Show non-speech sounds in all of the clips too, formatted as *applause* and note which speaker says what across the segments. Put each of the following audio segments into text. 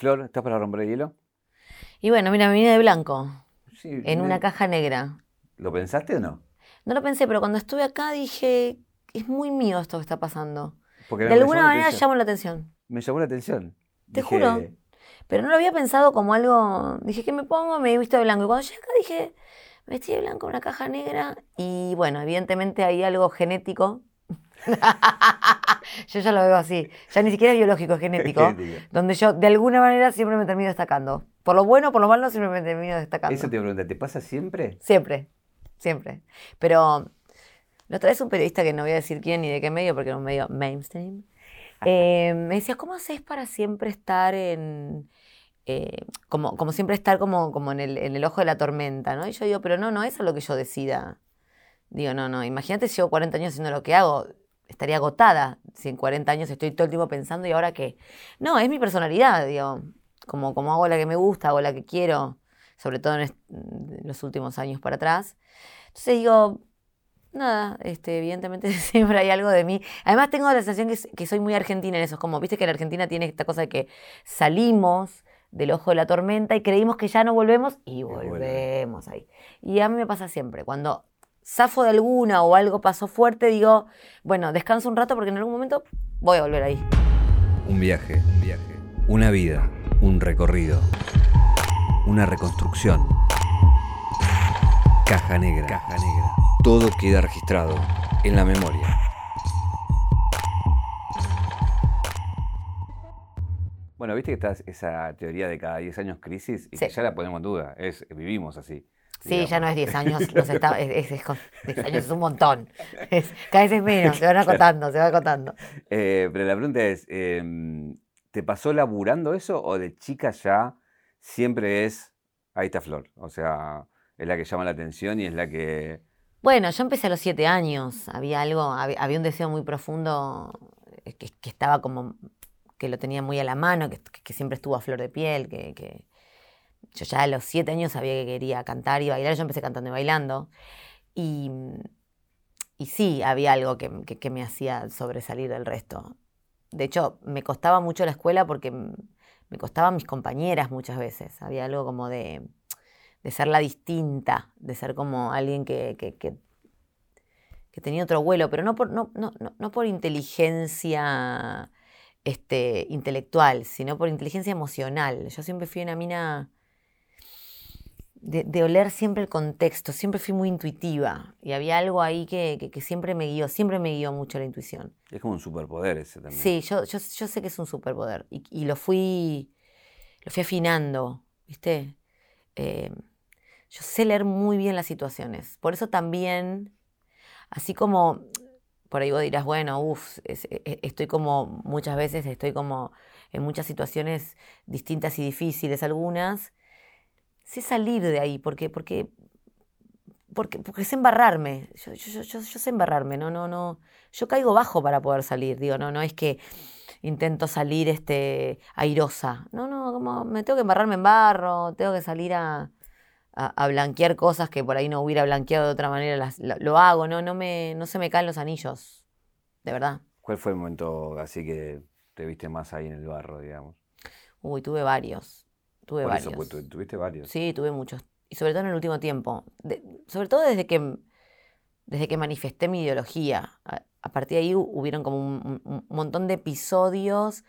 Speaker 1: Flor, ¿estás para romper el hielo?
Speaker 2: Y bueno, mira, me vine de blanco,
Speaker 1: Sí.
Speaker 2: en
Speaker 1: me-
Speaker 2: una caja negra.
Speaker 1: ¿Lo pensaste o no?
Speaker 2: No lo pensé, pero cuando estuve acá dije, es muy mío esto que está pasando.
Speaker 1: Porque
Speaker 2: De alguna
Speaker 1: llamó
Speaker 2: manera llamo la atención.
Speaker 1: Me llamó la atención.
Speaker 2: Te
Speaker 1: Dije,
Speaker 2: juro. Pero no lo había pensado como algo. Dije, ¿qué me pongo? Me he visto de blanco. Y cuando llegué acá dije, me vestí de blanco en una caja negra. Y bueno, evidentemente hay algo genético. *laughs* yo ya lo veo así. Ya ni siquiera es biológico, es *laughs* genético. Donde yo de alguna manera siempre me termino destacando. Por lo bueno, por lo malo, siempre me termino destacando.
Speaker 1: Eso te iba a preguntar, ¿te pasa siempre?
Speaker 2: Siempre, siempre. Pero la otra vez un periodista que no voy a decir quién ni de qué medio, porque era un medio mainstream, eh, me decía, ¿cómo haces para siempre estar en... eh, como, como siempre estar como, como en, el, en el ojo de la tormenta, ¿no? Y yo digo, pero no, no, eso es lo que yo decida. Digo, no, no, imagínate si llevo 40 años haciendo lo que hago, estaría agotada si en 40 años estoy todo el tiempo pensando y ahora qué. No, es mi personalidad, digo, como, como hago la que me gusta, hago la que quiero, sobre todo en, en los últimos años para atrás. Entonces digo, nada, este, evidentemente *laughs* siempre hay algo de mí. Además tengo la sensación que, que soy muy argentina en eso, es como, viste que la Argentina tiene esta cosa de que salimos del ojo de la tormenta y creímos que ya no volvemos y volvemos ahí. Y a mí me pasa siempre, cuando zafo de alguna o algo pasó fuerte, digo, bueno, descanso un rato porque en algún momento voy a volver ahí.
Speaker 3: Un viaje, un viaje. Una vida, un recorrido. Una reconstrucción. Caja negra. Caja negra. Todo queda registrado en la memoria.
Speaker 1: Bueno, viste que está esa teoría de cada 10 años crisis y que ya la ponemos en duda. Es, vivimos así.
Speaker 2: Sí, ya no es
Speaker 1: digamos.
Speaker 2: 10 años, nos *laughs* está- es, es- es con- 10 años es un montón. *laughs* Es- cada vez es menos, se van acotando, se va acotando.
Speaker 1: Eh, pero la pregunta es, em, ¿te pasó laburando eso o de chica ya siempre es, ahí está Flor? O sea, es la que llama la atención y es la que...
Speaker 2: Bueno, yo empecé a los 7 años, había algo, hab- había un deseo muy profundo eh, que, que estaba como, que lo tenía muy a la mano, que, que siempre estuvo a flor de piel, que, que yo ya a los 7 años sabía que quería cantar y bailar, yo empecé cantando y bailando. Y, y sí, había algo que, que- me hacía sobresalir del resto. De hecho, me costaba mucho la escuela porque me costaban mis compañeras muchas veces. Había algo como de, de ser la distinta, de ser como alguien que, que- tenía otro vuelo, pero no por, no, no- no por inteligencia este, intelectual, sino por inteligencia emocional. Yo siempre fui una mina de, de oler siempre el contexto, siempre fui muy intuitiva y había algo ahí que, que- que siempre me guió, siempre me guió mucho la intuición.
Speaker 1: Es como un superpoder ese también.
Speaker 2: Sí, yo, yo, yo sé que es un superpoder y, y lo fui lo fui afinando, ¿viste? Eh, yo sé leer muy bien las situaciones. Por eso también, así como por ahí vos dirás, bueno, uff, estoy como, muchas veces estoy como en muchas situaciones distintas y difíciles algunas, sé salir de ahí, porque, porque, porque, porque sé embarrarme. Yo, yo, yo, sé embarrarme, no, no, no. Yo caigo bajo para poder salir, digo, no, no es que intento salir este, airosa. No, no, como me tengo que embarrarme en barro, tengo que salir a, a, a blanquear cosas que por ahí no hubiera blanqueado de otra manera, las, lo, lo hago, no, no, me, no se me caen los anillos, de verdad.
Speaker 1: ¿Cuál fue el momento así que te viste más ahí en el barro, digamos?
Speaker 2: Uy, tuve varios, tuve
Speaker 1: Por
Speaker 2: varios.
Speaker 1: eso, pues, tu- tuviste varios.
Speaker 2: Sí, tuve muchos. Y sobre todo en el último tiempo. De- sobre todo desde que, desde que manifesté mi ideología. A, a partir de ahí hu- hubieron como un, montón de episodios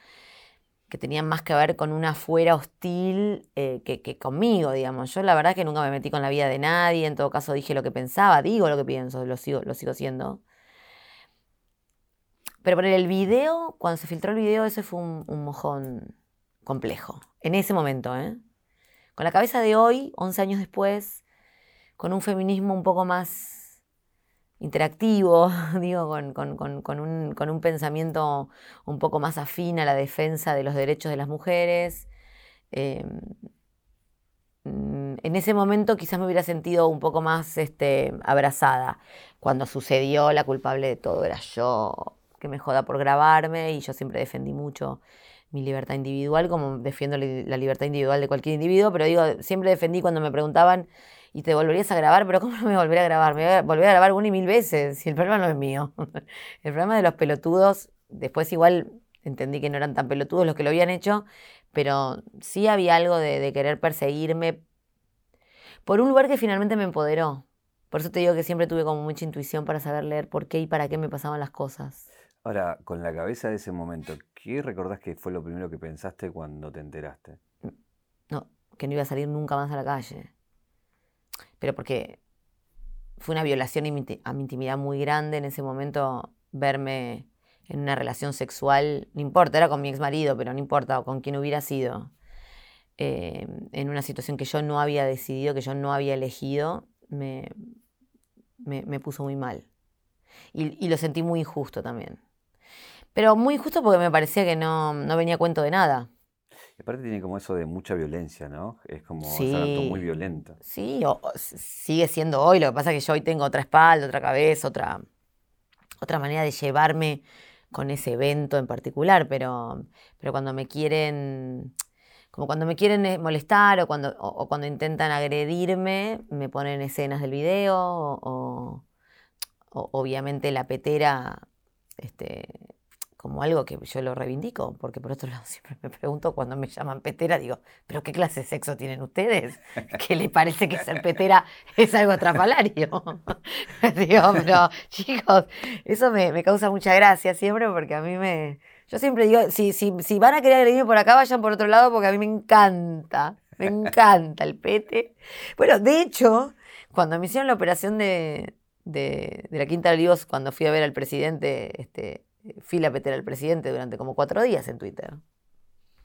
Speaker 2: que tenían más que ver con una afuera hostil eh, que, que conmigo, digamos. Yo la verdad que nunca me metí con la vida de nadie, en todo caso dije lo que pensaba, digo lo que pienso, lo sigo, lo sigo siendo. Pero por el video, cuando se filtró el video, ese fue un, un mojón complejo. En ese momento, ¿eh? Con la cabeza de hoy, 11 años después, con un feminismo un poco más interactivo, *laughs* digo, con, un, pensamiento un poco más afín a la defensa de los derechos de las mujeres. eh, mm, en ese momento quizás me hubiera sentido un poco más este, abrazada. Cuando sucedió, la culpable de todo era yo, que me joda por grabarme y yo siempre defendí mucho mi libertad individual, como defiendo la libertad individual de cualquier individuo, pero digo, siempre defendí cuando me preguntaban, ¿y te volverías a grabar? Pero ¿cómo *laughs* no me volveré a grabar? Me voy a volver a grabar una y mil veces, y el problema no es mío. *laughs* El problema de los pelotudos, después igual entendí que no eran tan pelotudos los que lo habían hecho, pero sí había algo de, de querer perseguirme por un lugar que finalmente me empoderó. Por eso te digo que siempre tuve como mucha intuición para saber leer por qué y para qué me pasaban las cosas.
Speaker 1: Ahora, con la cabeza de ese momento, ¿qué recordás que fue lo primero que pensaste cuando te enteraste?
Speaker 2: No, que no iba a salir nunca más a la calle. Pero porque fue una violación a mi intimidad muy grande en ese momento verme en una relación sexual, no importa, era con mi ex marido, pero no importa, o con quien hubiera sido, eh, en una situación que yo no había decidido, que yo no había elegido, me, me, puso muy mal. Y lo sentí muy injusto también. Pero muy injusto porque me parecía que no, no venía a cuento de nada.
Speaker 1: Y aparte tiene como eso de mucha violencia, ¿no? Es como
Speaker 2: Sí.
Speaker 1: un muy violento.
Speaker 2: Sí, o- sigue siendo hoy. Lo que pasa es que yo hoy tengo otra espalda, otra cabeza, otra, otra manera de llevarme con ese evento en particular. Pero, pero cuando me quieren, como cuando me quieren eh, molestar o cuando, o, o cuando intentan agredirme, me ponen escenas del video o, o- o- obviamente la petera, este, como algo que yo lo reivindico, porque por otro *laughs* lado siempre me pregunto cuando me llaman petera, digo, ¿pero qué clase de sexo tienen ustedes? *laughs* ¿Qué les parece que ser petera es algo trapalario? *laughs* digo, pero chicos, eso me, me causa mucha gracia siempre porque a mí me... Yo siempre digo, si, si, si van a querer agredirme por acá, vayan por otro lado porque a mí me encanta, me encanta el pete. Bueno, de hecho, cuando me hicieron la operación de, de, de la Quinta de Olivos, cuando fui a ver al presidente, este, fui la petera al presidente durante como cuatro días en Twitter.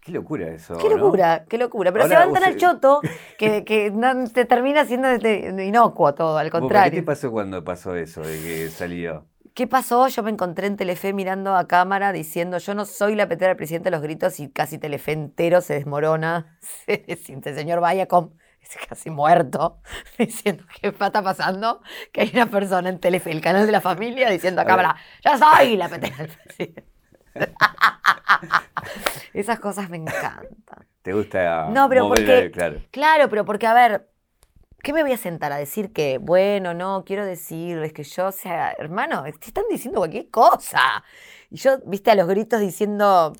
Speaker 1: Qué locura eso,
Speaker 2: Qué
Speaker 1: ¿no?
Speaker 2: locura, qué locura. Pero
Speaker 1: Ahora,
Speaker 2: se van tan al choto *laughs* que, que no te termina siendo este, inocuo todo, al
Speaker 1: ¿Vos, ¿Qué te
Speaker 2: contrario.
Speaker 1: pasó cuando pasó eso de que salió?
Speaker 2: ¿Qué pasó? Yo me encontré en Telefe mirando a cámara diciendo, yo no soy la petera del presidente de los gritos y casi Telefe entero se desmorona. *laughs* Se siente el señor Viacom casi muerto, *laughs* diciendo, ¿qué está pasando? Que hay una persona en Telefe, el canal de la familia, diciendo a cámara, yo soy la del presidente. *laughs* Esas cosas me encantan.
Speaker 1: ¿Te gusta
Speaker 2: No, pero
Speaker 1: mover
Speaker 2: porque-
Speaker 1: Claro.
Speaker 2: Claro, pero porque, a ver, ¿qué me voy a sentar a decir que, bueno, no, quiero decirles que yo, o sea, hermano, te están diciendo cualquier cosa. Y yo, viste, a los gritos diciendo,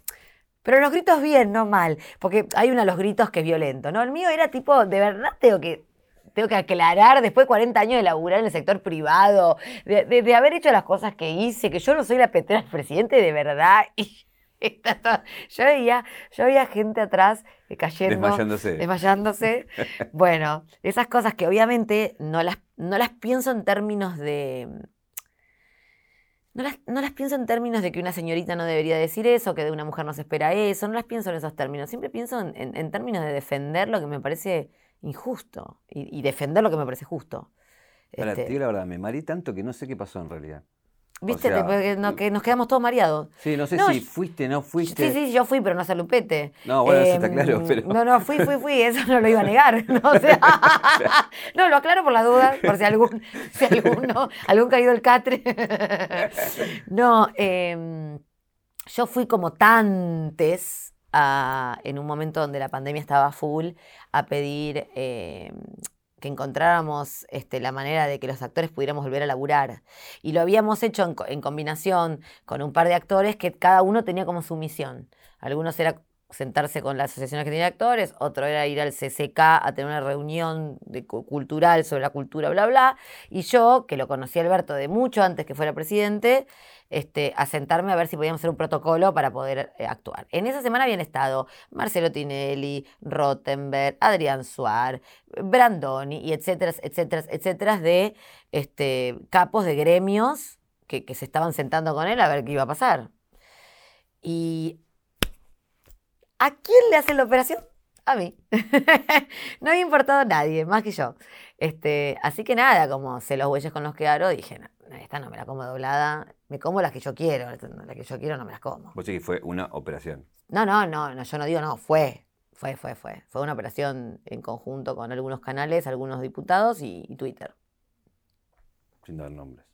Speaker 2: pero los gritos bien, no mal, porque hay uno de los gritos que es violento, ¿no? El mío era tipo, de verdad tengo que... Tengo que aclarar, después de 40 años de laburar en el sector privado, de, de- de haber hecho las cosas que hice, que yo no soy la petera del presidente de verdad. *laughs* Y está todo- yo, veía, yo veía gente atrás eh, cayendo
Speaker 1: Desmayándose.
Speaker 2: desmayándose. *laughs* Bueno, esas cosas que obviamente no las, no las pienso en términos de. No las, no las pienso en términos de que una señorita no debería decir eso, que de una mujer no se espera eso, no las pienso en esos términos. Siempre pienso en, en- en términos de defender lo que me parece injusto y, y defender lo que me parece justo.
Speaker 1: Ahora,
Speaker 2: Este,
Speaker 1: la verdad, me mareé tanto que no sé qué pasó en realidad.
Speaker 2: ¿Viste?
Speaker 1: sea,
Speaker 2: Te- que, no- que nos quedamos todos mareados.
Speaker 1: Sí, no sé
Speaker 2: No,
Speaker 1: si fuiste, no fuiste.
Speaker 2: Sí, sí, yo fui, pero no a Lupete.
Speaker 1: No, bueno, eso está
Speaker 2: Em,
Speaker 1: claro, pero-
Speaker 2: No, no, fui, fui, fui, eso no lo iba a negar. *laughs* ¿no? O sea, *laughs* no, lo aclaro por las dudas, por si algún, si alguno, algún caído el catre. *laughs* No, em, yo fui como tantes a- en un momento donde la pandemia estaba full a pedir em, que encontráramos este, la manera de que los actores pudiéramos volver a laburar. Y lo habíamos hecho en, en combinación con un par de actores que cada uno tenía como su misión. Algunos era sentarse con las asociaciones que tenían actores, otro era ir al CCK a tener una reunión de cu- cultural sobre la cultura, bla, bla. Y yo, que lo conocí Alberto de mucho antes que fuera presidente, este, a sentarme a ver si podíamos hacer un protocolo para poder eh, actuar. En esa semana habían estado Marcelo Tinelli, Rottenberg, Adrián Suar, Brandoni y etcétera, etcétera, etcétera, de este, capos de gremios que, que se estaban sentando con él a ver qué iba a pasar. Y ¿a quién le hacen la operación? A mí. *laughs* no había importado a nadie, más que yo. Este, así que nada, como sé los bueyes con los que aro, dije, no, esta no me la como doblada, me como las que yo quiero, las que yo quiero no me las como.
Speaker 1: Vos decís que fue una operación.
Speaker 2: No, no, no, no, yo no digo no, fue, fue, fue, fue. Fue una operación en conjunto con algunos canales, algunos diputados y, y Twitter.
Speaker 1: Sin dar nombres.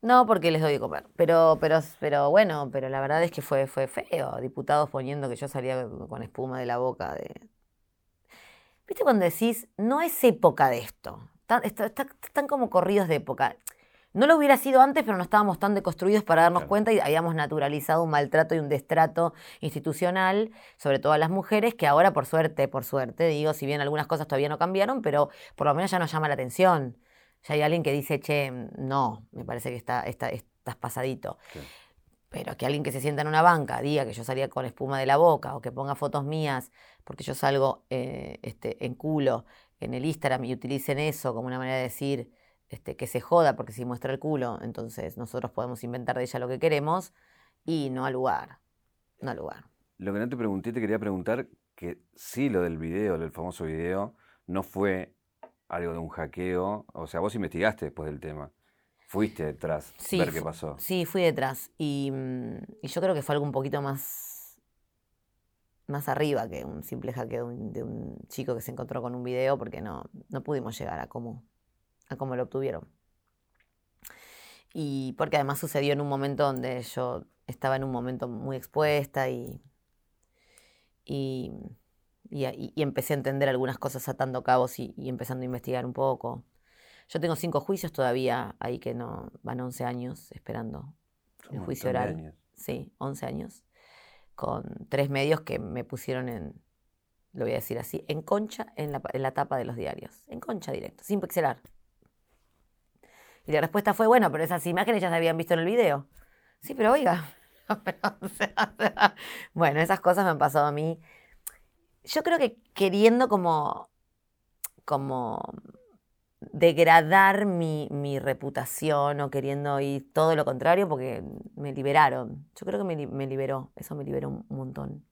Speaker 2: No, porque les doy de comer. Pero, pero, pero bueno, pero la verdad es que fue, fue feo. Diputados poniendo que yo salía con espuma de la boca de. ¿Viste cuando decís, no es época de esto? Están como corridos de época. No lo hubiera sido antes, pero no estábamos tan deconstruidos para darnos
Speaker 1: Claro.
Speaker 2: cuenta y habíamos naturalizado un maltrato y un destrato institucional, sobre todo a las mujeres, que ahora, por suerte, por suerte, digo, si bien algunas cosas todavía no cambiaron, pero por lo menos ya nos llama la atención. Ya hay alguien que dice, che, no, me parece que está, está- estás pasadito.
Speaker 1: Sí.
Speaker 2: Pero que alguien que se sienta en una banca diga que yo salía con espuma de la boca o que ponga fotos mías porque yo salgo eh, este, en culo en el Instagram y utilicen eso como una manera de decir este, que se joda porque si muestra el culo, entonces nosotros podemos inventar de ella lo que queremos y no al lugar. No al lugar.
Speaker 1: Lo que no te pregunté, te quería preguntar que sí lo del video, del famoso video, no fue algo de un hackeo. O sea, vos investigaste después del tema. Fuiste detrás,
Speaker 2: Sí,
Speaker 1: ver qué pasó.
Speaker 2: Sí, fui detrás. Y, mm, y yo creo que fue algo un poquito más, más arriba que un simple hackeo de un, de un chico que se encontró con un video, porque no, no pudimos llegar a cómo, a cómo lo obtuvieron. Y porque además sucedió en un momento donde yo estaba en un momento muy expuesta y, y, y, y- y empecé a entender algunas cosas atando cabos y, y empezando a investigar un poco. Yo tengo cinco juicios todavía ahí que no van 11 años esperando
Speaker 1: Son
Speaker 2: el
Speaker 1: un
Speaker 2: juicio oral.
Speaker 1: años.
Speaker 2: Sí, 11 años. Con tres medios que me pusieron en, lo voy a decir así, en concha en la, pa- en la tapa de los diarios. En concha directo, sin pixelar. Y la respuesta fue, bueno, pero esas imágenes ya se habían visto en el video. Sí, pero oiga. *laughs* Bueno, esas cosas me han pasado a mí. Yo creo que queriendo como, como degradar mi, mi reputación o queriendo ir todo lo contrario porque me liberaron. Yo creo que me, me liberó, eso me liberó un montón.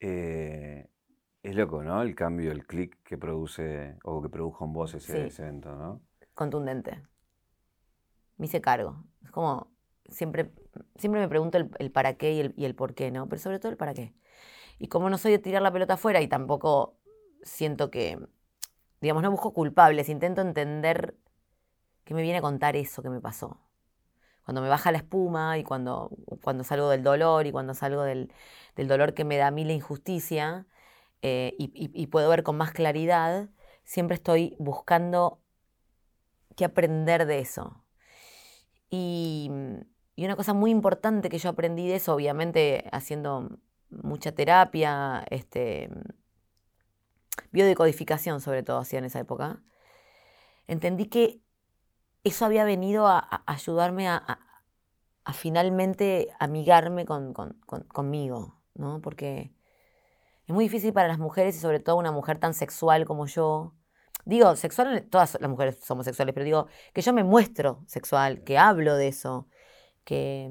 Speaker 1: Eh, es loco, ¿no? El cambio, el clic que produce o que produjo en vos ese,
Speaker 2: Sí.
Speaker 1: ese evento, ¿no?
Speaker 2: Contundente. Me hice cargo. Es como, siempre, siempre me pregunto el, el para qué y el, y el por qué, ¿no? Pero sobre todo el para qué. Y como no soy de tirar la pelota afuera y tampoco siento que, digamos, no busco culpables, intento entender qué me viene a contar eso que me pasó. Cuando me baja la espuma y cuando, cuando salgo del dolor y cuando salgo del, del dolor que me da a mí la injusticia eh, y, y- puedo ver con más claridad, siempre estoy buscando qué aprender de eso. Y, y una cosa muy importante que yo aprendí de eso, obviamente haciendo mucha terapia, este, biodecodificación sobre todo hacía en esa época, entendí que eso había venido a, ayudarme a, finalmente amigarme con, con- con- conmigo, ¿no? Porque es muy difícil para las mujeres y sobre todo una mujer tan sexual como yo. Digo, sexual, todas las mujeres somos sexuales, pero digo que yo me muestro sexual, que hablo de eso, que,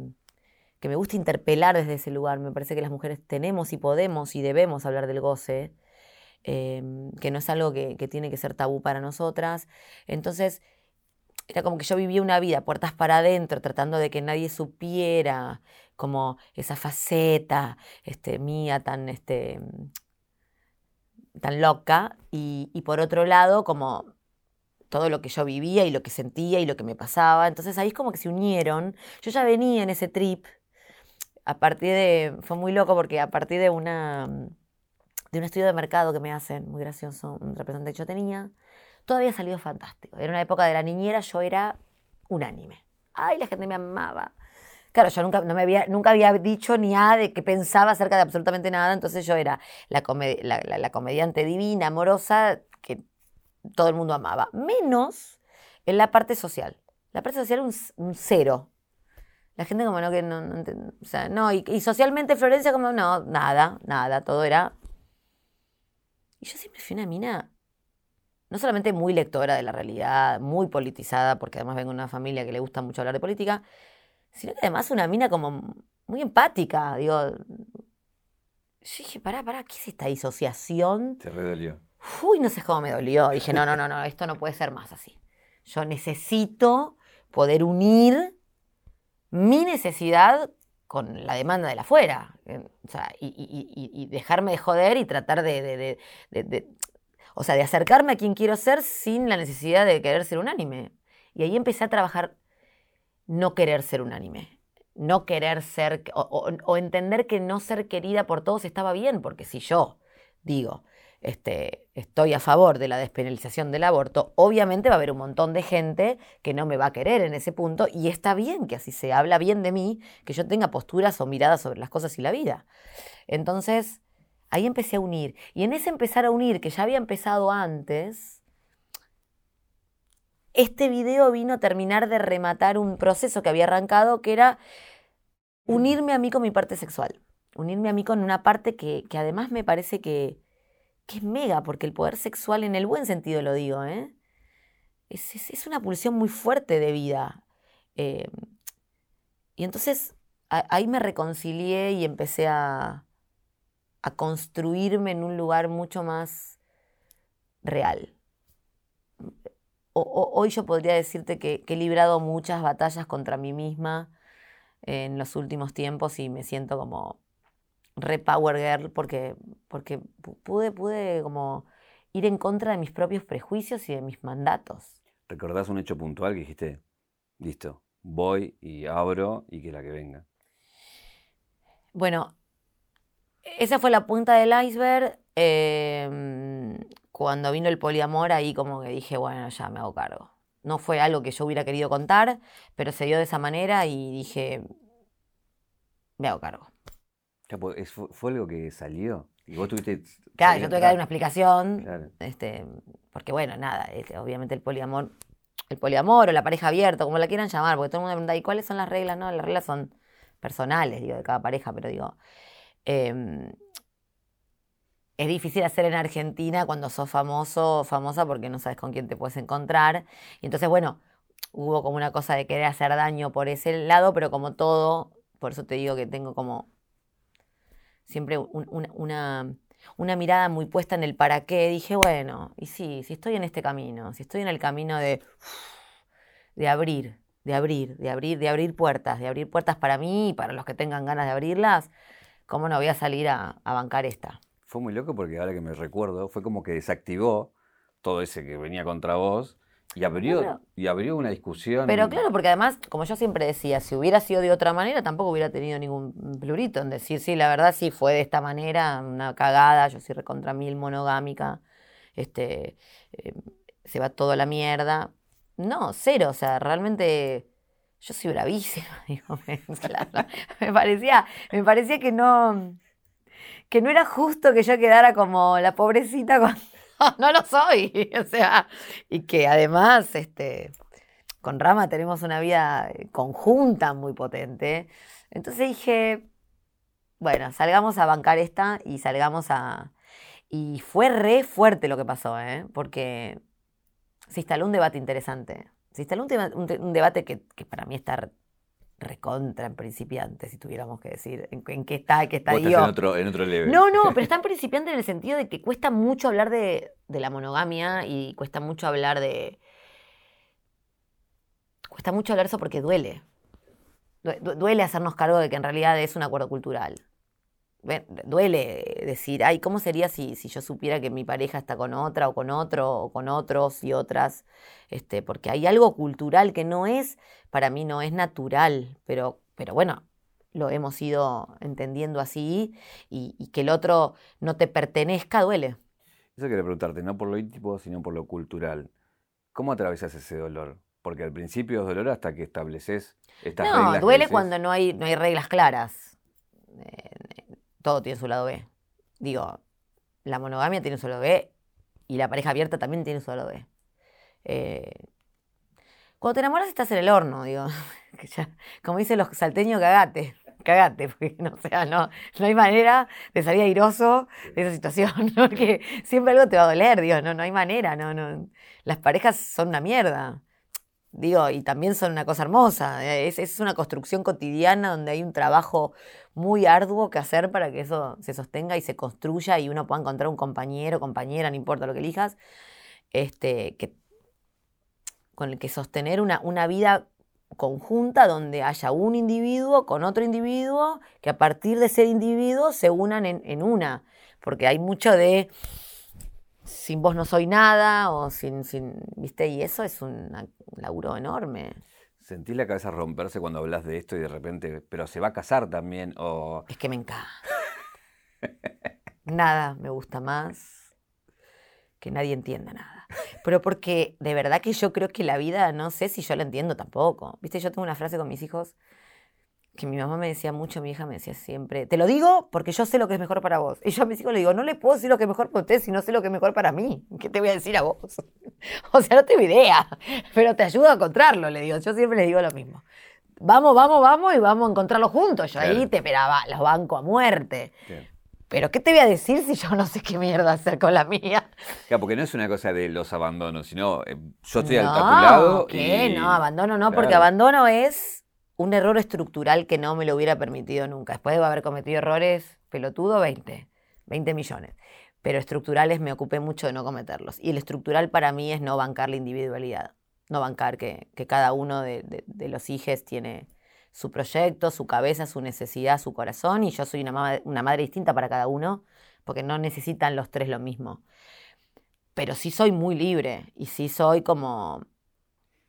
Speaker 2: que me gusta interpelar desde ese lugar. Me parece que las mujeres tenemos y podemos y debemos hablar del goce, eh, que no es algo que, que tiene que ser tabú para nosotras. Entonces, era como que yo vivía una vida puertas para adentro, tratando de que nadie supiera como esa faceta este, mía tan, este, tan loca. Y, y por otro lado, como todo lo que yo vivía y lo que sentía y lo que me pasaba. Entonces ahí es como que se unieron. Yo ya venía en ese trip. A partir de. Fue muy loco porque a partir de una. de un estudio de mercado que me hacen, muy gracioso, un representante que yo tenía, todo había salido fantástico. Era una época de la niñera, yo era unánime. Ay, la gente me amaba. Claro, yo nunca, no me había, nunca había dicho ni A de que pensaba acerca de absolutamente nada, entonces yo era la, come- la- comediante divina, amorosa, que todo el mundo amaba, menos en la parte social. La parte social un, un cero. La gente como no que no, no o sea, no, y, y socialmente Florencia como no, nada, nada, todo era... Y yo siempre fui una mina, no solamente muy lectora de la realidad, muy politizada, porque además vengo de una familia que le gusta mucho hablar de política, sino que además una mina como muy empática, digo... Yo dije, pará, pará, ¿qué es esta disociación?
Speaker 1: Te redolió.
Speaker 2: Uy, no sé cómo me dolió. Dije, no, no, no, no, esto no puede ser más así. Yo necesito poder unir mi necesidad con la demanda de la afuera. Eh, O sea, y, dejarme de joder y tratar de, O sea, de acercarme a quien quiero ser sin la necesidad de querer ser unánime. Y ahí empecé a trabajar no querer ser unánime. No querer ser, o entender que no ser querida por todos estaba bien, porque si yo digo, este, estoy a favor de la despenalización del aborto, obviamente va a haber un montón de gente que no me va a querer en ese punto y está bien que así se habla bien de mí, que yo tenga posturas o miradas sobre las cosas y la vida. Entonces, ahí empecé a unir. Y en ese empezar a unir, que ya había empezado antes, este video vino a terminar de rematar un proceso que había arrancado, que era unirme a mí con mi parte sexual. Unirme a mí con una parte que, que además me parece que, que es mega, porque el poder sexual en el buen sentido lo digo, ¿eh? es, una pulsión muy fuerte de vida. Eh, y entonces ahí me reconcilié y empecé a, a construirme en un lugar mucho más real. hoy yo podría decirte que, he librado muchas batallas contra mí misma en los últimos tiempos y me siento como repower girl porque, porque pude, pude como ir en contra de mis propios prejuicios y de mis mandatos.
Speaker 1: ¿Recordás un hecho puntual que dijiste, listo, voy y abro y que la que venga?
Speaker 2: Bueno, esa fue la punta del iceberg. Em, cuando vino el poliamor, ahí como que dije, bueno, ya me hago cargo. No fue algo que yo hubiera querido contar, pero se dio de esa manera y dije, me hago cargo.
Speaker 1: Pues, ¿Fue algo que salió? Y vos tuviste.
Speaker 2: Claro, yo tuve que dar una explicación. Este, porque, bueno, nada, este, obviamente el poliamor, el poliamor o la pareja abierta, como la quieran llamar, porque todo el mundo me pregunta, ¿y cuáles son las reglas? No, las reglas son personales, digo, de cada pareja, pero digo. Em, es difícil hacer en Argentina cuando sos famoso o famosa porque no sabes con quién te puedes encontrar. Y entonces, bueno, hubo como una cosa de querer hacer daño por ese lado, pero como todo, por eso te digo que tengo como siempre una, una, mirada muy puesta en el para qué. Dije, bueno, y sí, si estoy en este camino, si estoy en el camino de, de abrir, de abrir, de abrir, de abrir puertas, de abrir puertas para mí y para los que tengan ganas de abrirlas, ¿cómo no voy a salir a, a bancar esta?
Speaker 1: Fue muy loco porque ahora que me recuerdo, fue como que desactivó todo ese que venía contra vos y abrió, y abrió una discusión.
Speaker 2: Pero claro, porque además, como yo siempre decía, si hubiera sido de otra manera, tampoco hubiera tenido ningún plurito en decir, sí, la verdad sí fue de esta manera, una cagada, yo soy recontra mil monogámica, este, eh, se va todo a la mierda. No, cero, o sea, realmente yo soy bravísima, *laughs* digo, me, parecía, me parecía que no, que no era justo que yo quedara como la pobrecita con *laughs* no lo soy. *laughs* O sea, y que además, este, con Rama tenemos una vida eh, conjunta muy potente. Entonces dije, bueno, salgamos a bancar esta y salgamos a... Y fue re fuerte lo que pasó, ¿eh? porque se instaló un debate interesante. Se instaló un, debate que, que, para mí está recontra en principiante, si tuviéramos que decir en, qué está, qué está
Speaker 1: En otro, en otro level.
Speaker 2: No, no, *laughs* pero está en principiante en el sentido de que cuesta mucho hablar de, la monogamia y cuesta mucho hablar de. Cuesta mucho hablar eso porque duele. Duele hacernos cargo de que en realidad es un acuerdo cultural duele decir, ay, ¿cómo sería si, si, yo supiera que mi pareja está con otra o con otro o con otros y otras? Este, porque hay algo cultural que no es, para mí no es natural, pero, pero bueno, lo hemos ido entendiendo así y, que el otro no te pertenezca duele.
Speaker 1: Eso quería preguntarte, no por lo íntimo, sino por lo cultural. ¿Cómo atravesas ese dolor? Porque al principio es dolor hasta que estableces estas reglas.
Speaker 2: No, duele cuando no hay, no hay reglas claras. Eh, todo tiene su lado B. Digo, la monogamia tiene su lado B y la pareja abierta también tiene su lado B. Eh, cuando te enamoras estás en el horno, digo. *laughs* como dicen los salteños, cagate. Cagate, porque no, no, no hay manera de salir airoso de esa situación, *laughs* porque siempre algo te va a doler, digo, no, no hay manera, no, no. Las parejas son una mierda. Digo, y también son una cosa hermosa. Eh, es, es, una construcción cotidiana donde hay un trabajo muy arduo que hacer para que eso se sostenga y se construya y uno pueda encontrar un compañero, compañera, no importa lo que elijas, este, que, con el que sostener una, una vida conjunta donde haya un individuo con otro individuo que a partir de ser individuo se unan en, en una. Porque hay mucho de sin vos no soy nada, o sin, sin ¿viste? Y eso es un laburo enorme.
Speaker 1: ¿Sentís la cabeza romperse cuando hablas de esto y de repente, pero se va a casar también? O...
Speaker 2: Es que me encanta. Nada me gusta más que nadie entienda nada. Pero porque de verdad que yo creo que la vida, no sé si yo la entiendo tampoco. Viste, yo tengo una frase con mis hijos que mi mamá me decía mucho, mi hija me decía siempre, te lo digo porque yo sé lo que es mejor para vos. Y yo a mis hijos le digo, no le puedo decir lo que es mejor para usted si no sé lo que es mejor para mí. *laughs* ¿Qué te voy a decir a vos? *laughs* o sea, no tengo idea, *laughs* pero te ayudo a encontrarlo, le digo. Yo siempre le digo lo mismo. Vamos, vamos, vamos y vamos a encontrarlo juntos. Yo ahí te esperaba, los banco a muerte.
Speaker 1: Bien.
Speaker 2: Pero ¿qué te voy a decir si yo no sé qué mierda hacer con la mía?
Speaker 1: Claro, porque no es una cosa de los abandonos, sino eh, yo estoy al-
Speaker 2: no,
Speaker 1: a tu lado.
Speaker 2: ¿qué?
Speaker 1: y-
Speaker 2: No, abandono no, porque abandono es un error estructural que no me lo hubiera permitido nunca. Después de haber cometido errores, pelotudo, 20, 20 millones. Pero estructurales me ocupé mucho de no cometerlos. Y el estructural para mí es no bancar la individualidad. No bancar que, cada uno de, los hijos tiene su proyecto, su cabeza, su necesidad, su corazón. Y yo soy una, una madre distinta para cada uno, porque no necesitan los tres lo mismo. Pero sí soy muy libre y sí soy como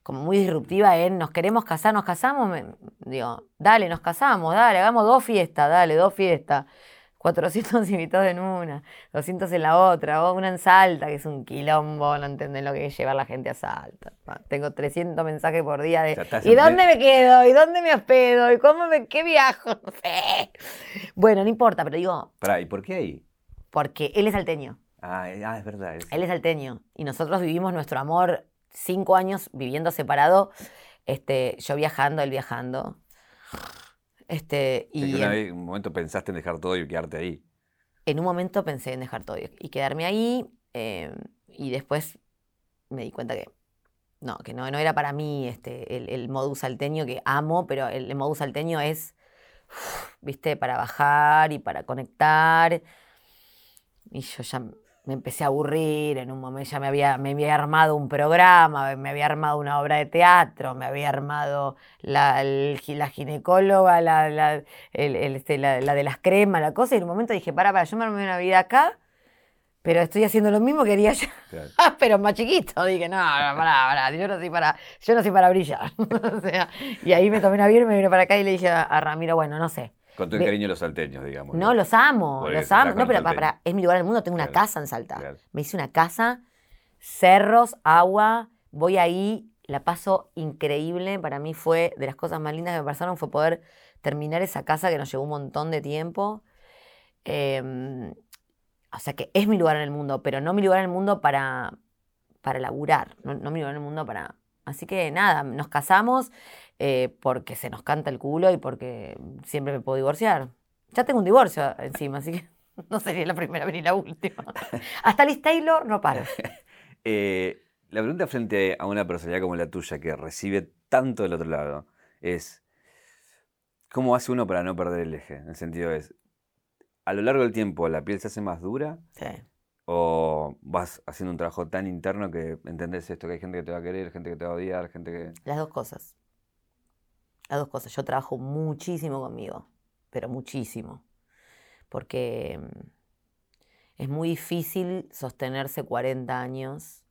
Speaker 2: como muy disruptiva en nos queremos casar, nos casamos, me- digo, dale, nos casamos, dale, hagamos dos fiestas, dale, dos fiestas. 400 *laughs* invitados en una, 200 en la otra, o una en Salta, que es un quilombo, no entienden lo que es llevar la gente a Salta. Tengo 300 mensajes por día de, ¿y dónde me quedo? ¿Y dónde me hospedo? ¿Y cómo me, qué viajo? *laughs* No sé. Bueno, no importa, pero digo,
Speaker 1: Pará, ¿y por qué ahí?
Speaker 2: porque él es salteño.
Speaker 1: Ah, eh, ah, es verdad. es-
Speaker 2: Él es salteño y nosotros vivimos nuestro amor cinco años viviendo separado, este, yo viajando, él viajando. Este, y en,
Speaker 1: un momento pensaste en dejar todo y quedarte ahí.
Speaker 2: en un momento pensé en dejar todo y, quedarme ahí eh, y después me di cuenta que no, que no, no era para mí este, el, el modus salteño que amo, pero el, el modus salteño es, viste, para bajar y para conectar. Y yo ya me empecé a aburrir, en un momento ya me había, me había armado un programa, me había armado una obra de teatro, me había armado la, el la ginecóloga, la, la, el- el, este, la, la de las cremas, la cosa, y en un momento dije, para, para, yo me armé una vida acá, pero estoy haciendo lo mismo que quería yo,
Speaker 1: Claro. *laughs*
Speaker 2: pero más chiquito. Dije, no, pará, pará, yo no soy para, yo no soy para brillar. *laughs* o sea, y ahí me tomé un avión, me vine para acá y le dije a, a Ramiro, bueno, no sé.
Speaker 1: Con todo el cariño de los salteños, digamos.
Speaker 2: No, los amo, los amo. No, pero para, es mi lugar en el mundo, tengo una
Speaker 1: Claro,
Speaker 2: casa en Salta.
Speaker 1: claro.
Speaker 2: Me hice una casa, cerros, agua, voy ahí, la paso increíble. Para mí fue, de las cosas más lindas que me pasaron, fue poder terminar esa casa que nos llevó un montón de tiempo. Em, o sea que es mi lugar en el mundo, pero no mi lugar en el mundo para, para laburar, no, no mi lugar en el mundo para... Así que nada, nos casamos eh, porque se nos canta el culo y porque siempre me puedo divorciar. Ya tengo un divorcio encima, así que *laughs* no sería la primera ni la última. Hasta Liz Taylor no paro. *laughs*
Speaker 1: Eh, la pregunta frente a una personalidad como la tuya, que recibe tanto del otro lado, es ¿cómo hace uno para no perder el eje? En el sentido es, a lo largo del tiempo, ¿la piel se hace más dura?
Speaker 2: Sí.
Speaker 1: ¿O vas haciendo un trabajo tan interno que entendés esto, que hay gente que te va a querer, gente que te va a odiar, gente que...
Speaker 2: Las dos cosas. Las dos cosas. Yo trabajo muchísimo conmigo, pero muchísimo. Porque mm, es muy difícil sostenerse 40 años.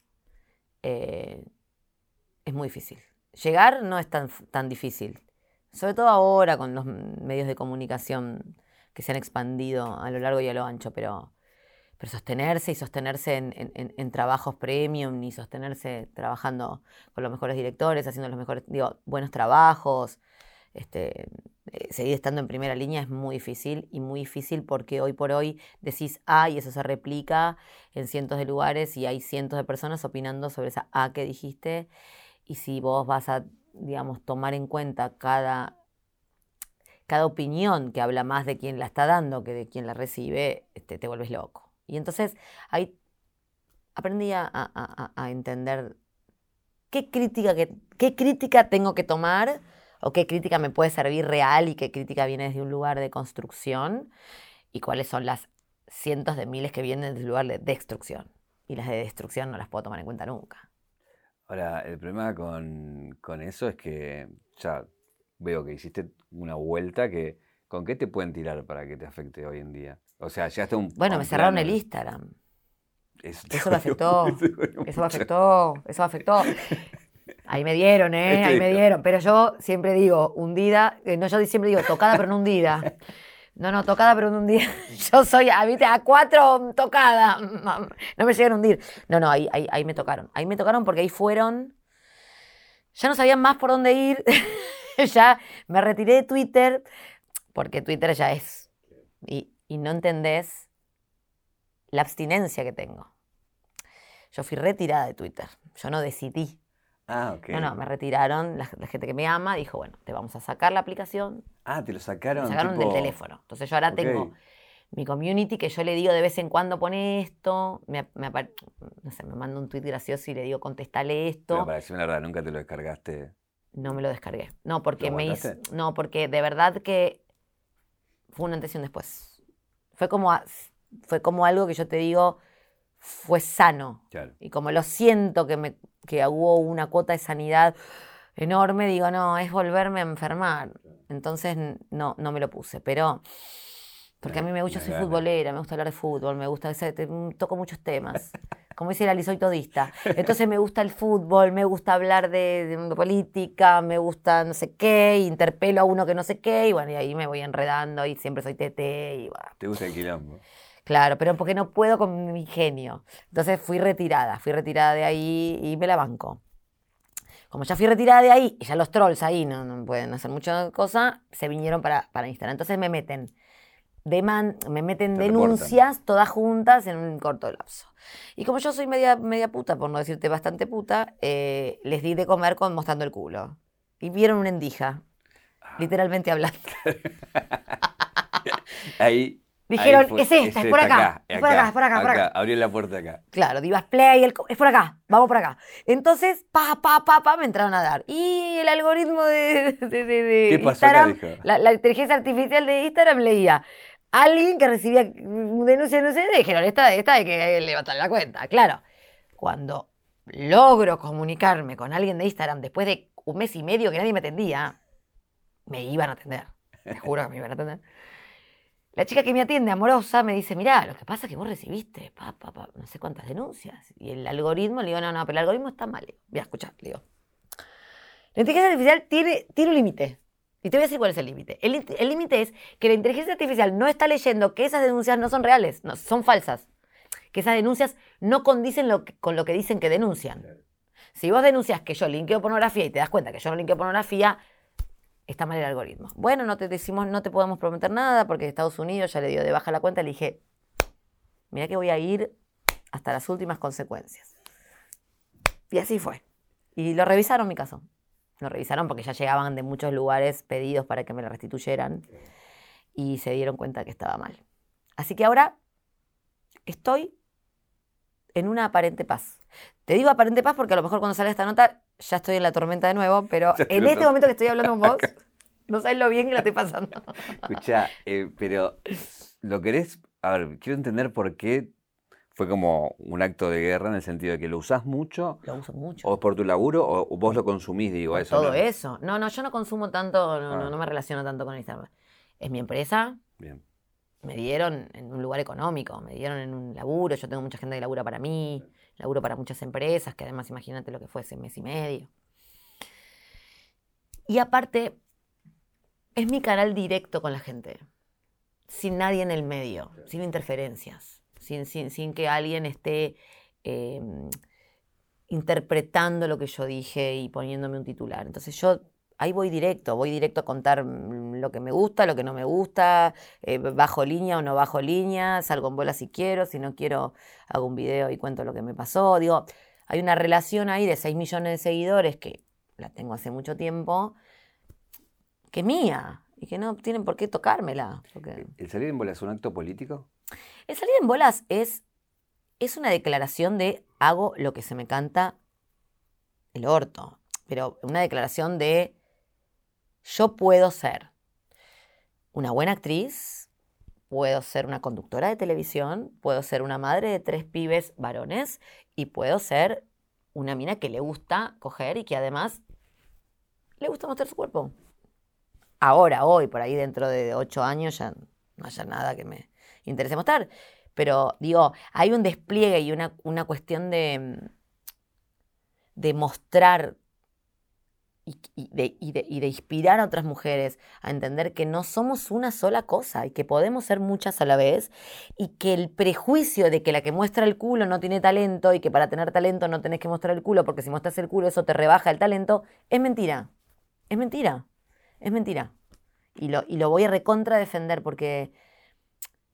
Speaker 2: eh, es muy difícil. Llegar no es tan, tan difícil. Sobre todo ahora con los medios de comunicación que se han expandido a lo largo y a lo ancho, pero, pero sostenerse y sostenerse en, trabajos premium y sostenerse trabajando con los mejores directores, haciendo los mejores, digo, buenos trabajos, este, eh, seguir estando en primera línea es muy difícil y muy difícil porque hoy por hoy decís A y eso se replica en cientos de lugares y hay cientos de personas opinando sobre esa A que dijiste y si vos vas a, digamos, tomar en cuenta cada, cada opinión que habla más de quien la está dando que de quien la recibe, este, te vuelves loco. Y entonces ahí aprendí a, entender qué crítica, que, qué crítica tengo que tomar o qué crítica me puede servir real y qué crítica viene desde un lugar de construcción y cuáles son las cientos de miles que vienen desde un lugar de destrucción. Y las de destrucción no las puedo tomar en cuenta nunca.
Speaker 1: Ahora, el problema con, con eso es que ya veo que hiciste una vuelta que... ¿Con qué te pueden tirar para que te afecte hoy en día? O sea, ya está un...
Speaker 2: Bueno, me cerraron el Instagram.
Speaker 1: Eso, *laughs*
Speaker 2: Eso me afectó.
Speaker 1: Eso
Speaker 2: me afectó, eso me afectó. Ahí me dieron, ¿eh? Ahí me dieron. Pero yo siempre digo, hundida, eh, no, yo siempre digo tocada, pero no hundida. No, no, tocada, pero un día. *laughs* Yo soy, a, ¿viste? a cuatro tocada. *laughs* No me llegan a hundir. No, no, ahí, ahí, ahí me tocaron. Ahí me tocaron porque ahí fueron. Ya no sabían más por dónde ir. ya me retiré de Twitter porque Twitter ya es. Y, y no entendés la abstinencia que tengo. Yo fui retirada de Twitter. Yo no decidí.
Speaker 1: Ah, ok.
Speaker 2: No, no, me retiraron. La, la gente que me ama dijo, bueno, te vamos a sacar la aplicación.
Speaker 1: Ah, te lo sacaron.
Speaker 2: Me sacaron
Speaker 1: tipo-
Speaker 2: del teléfono. Entonces yo ahora tengo mi community que yo le digo de vez en cuando pone esto. Me, me no sé, me manda un tweet gracioso y le digo, contestale esto.
Speaker 1: Pero para decirme la verdad, nunca te lo descargaste.
Speaker 2: No me lo descargué. No, porque
Speaker 1: ¿Lo
Speaker 2: me hizo. No, porque de verdad que fue una antes y un después. Fue como, a- fue como algo que yo te digo, fue sano.
Speaker 1: Claro.
Speaker 2: Y como lo siento que, me, que hubo una cuota de sanidad enorme, digo, no, es volverme a enfermar. Entonces no, no me lo puse. Pero, porque a mí me gusta, soy futbolera, me gusta hablar de fútbol, me gusta, toco muchos temas. *laughs* Como dice Lali, soy todista. Entonces me gusta el fútbol, me gusta hablar de, de política, me gusta no sé qué, interpelo a uno que no sé qué, y bueno, y ahí me voy enredando y siempre soy tete y bueno.
Speaker 1: ¿Te gusta el quilombo?
Speaker 2: Claro, pero porque no puedo con mi genio. Entonces fui retirada, fui retirada de ahí y me la banco. Como ya fui retirada de ahí, y ya los trolls ahí no, no pueden hacer mucha cosa, se vinieron para, para Instagram. Entonces me meten, deman- me meten
Speaker 1: Te reportan.
Speaker 2: denuncias todas juntas en un corto lapso. Y como yo soy media, media puta, por no decirte bastante puta, eh, les di de comer con mostrando el culo. Y vieron una endija,
Speaker 1: Ah.
Speaker 2: literalmente hablando. *laughs*
Speaker 1: Ahí.
Speaker 2: Dijeron,
Speaker 1: fue-
Speaker 2: "Es esta, es por acá, es por acá, es por acá, por acá".
Speaker 1: Abrió la puerta acá.
Speaker 2: Claro, Divas Play, el es por acá, vamos por acá. Entonces, pa, pa, pa, pa, me entraron a dar. Y el algoritmo de, de- de- de
Speaker 1: ¿Qué pasó acá,
Speaker 2: Instagram, la, la inteligencia artificial de Instagram leía. Alguien que recibía denuncia, no sé, dijeron, esta, esta hay que levantar la cuenta. Claro, cuando logro comunicarme con alguien de Instagram después de un mes y medio que nadie me atendía, me iban a atender. Te juro que me iban a atender. La chica que me atiende, amorosa, me dice, mirá, lo que pasa es que vos recibiste, pa, pa, no sé cuántas denuncias. Y el algoritmo, le digo, no, no, pero el algoritmo está mal. Mira, escuchá, le digo. La inteligencia artificial tiene, tiene un límite. Y te voy a decir cuál es el límite. El límite es que la inteligencia artificial no está leyendo que esas denuncias no son reales, no, son falsas. Que esas denuncias no condicen lo que- con lo que dicen que denuncian. Si vos denuncias que yo linkeo pornografía y te das cuenta que yo no linkeo pornografía, está mal el algoritmo. Bueno, no te decimos, no te podemos prometer nada porque Estados Unidos ya le dio de baja la cuenta. Le dije, mira que voy a ir hasta las últimas consecuencias. Y así fue. Y lo revisaron mi caso. Revisaron porque ya llegaban de muchos lugares pedidos para que me lo restituyeran y se dieron cuenta que estaba mal. Así que ahora estoy en una aparente paz. Te digo aparente paz porque a lo mejor cuando sale esta nota ya estoy en la tormenta de nuevo, pero *laughs* en este
Speaker 1: to-
Speaker 2: momento que estoy hablando con vos, *laughs* no sabes lo bien que la estoy pasando.
Speaker 1: Escucha, pero ¿lo querés? A ver, quiero entender por qué fue como un acto de guerra en el sentido de que lo usás mucho,
Speaker 2: Lo uso mucho.
Speaker 1: o por tu laburo, o vos lo consumís, digo,
Speaker 2: Por
Speaker 1: eso.
Speaker 2: todo
Speaker 1: ¿no?
Speaker 2: eso. No, no, yo no consumo tanto, no, no,
Speaker 1: Ah.
Speaker 2: no me relaciono tanto con Instagram. Es mi empresa,
Speaker 1: Bien.
Speaker 2: me dieron en un lugar económico, me dieron en un laburo, yo tengo mucha gente que labura para mí, laburo para muchas empresas, que además imagínate lo que fue ese mes y medio. Y aparte, es mi canal directo con la gente, sin nadie en el medio, sin interferencias, sin, que alguien esté eh, interpretando lo que yo dije y poniéndome un titular. Entonces yo ahí voy directo, voy directo a contar mm, lo que me gusta, lo que no me gusta, eh, bajo línea o no bajo línea, salgo en bola si quiero, si no quiero hago un video y cuento lo que me pasó. Digo, hay una relación ahí de 6 millones de seguidores que la tengo hace mucho tiempo, que es mía y que no tienen por qué tocármela.
Speaker 1: ¿El salir en bola es un acto político?
Speaker 2: El salir en bolas es, es una declaración de hago lo que se me canta el orto, pero una declaración de yo puedo ser una buena actriz, puedo ser una conductora de televisión, puedo ser una madre de tres pibes varones y puedo ser una mina que le gusta coger y que además le gusta mostrar su cuerpo. Ahora, hoy, por ahí dentro de ocho años ya no haya nada que me interese mostrar. Pero digo, hay un despliegue y una, una cuestión de, de mostrar y, y de, y de- y de inspirar a otras mujeres a entender que no somos una sola cosa y que podemos ser muchas a la vez y que el prejuicio de que la que muestra el culo no tiene talento y que para tener talento no tenés que mostrar el culo porque si muestras el culo eso te rebaja el talento, es mentira. Es mentira. Es mentira. Y lo, y lo voy a recontra defender porque,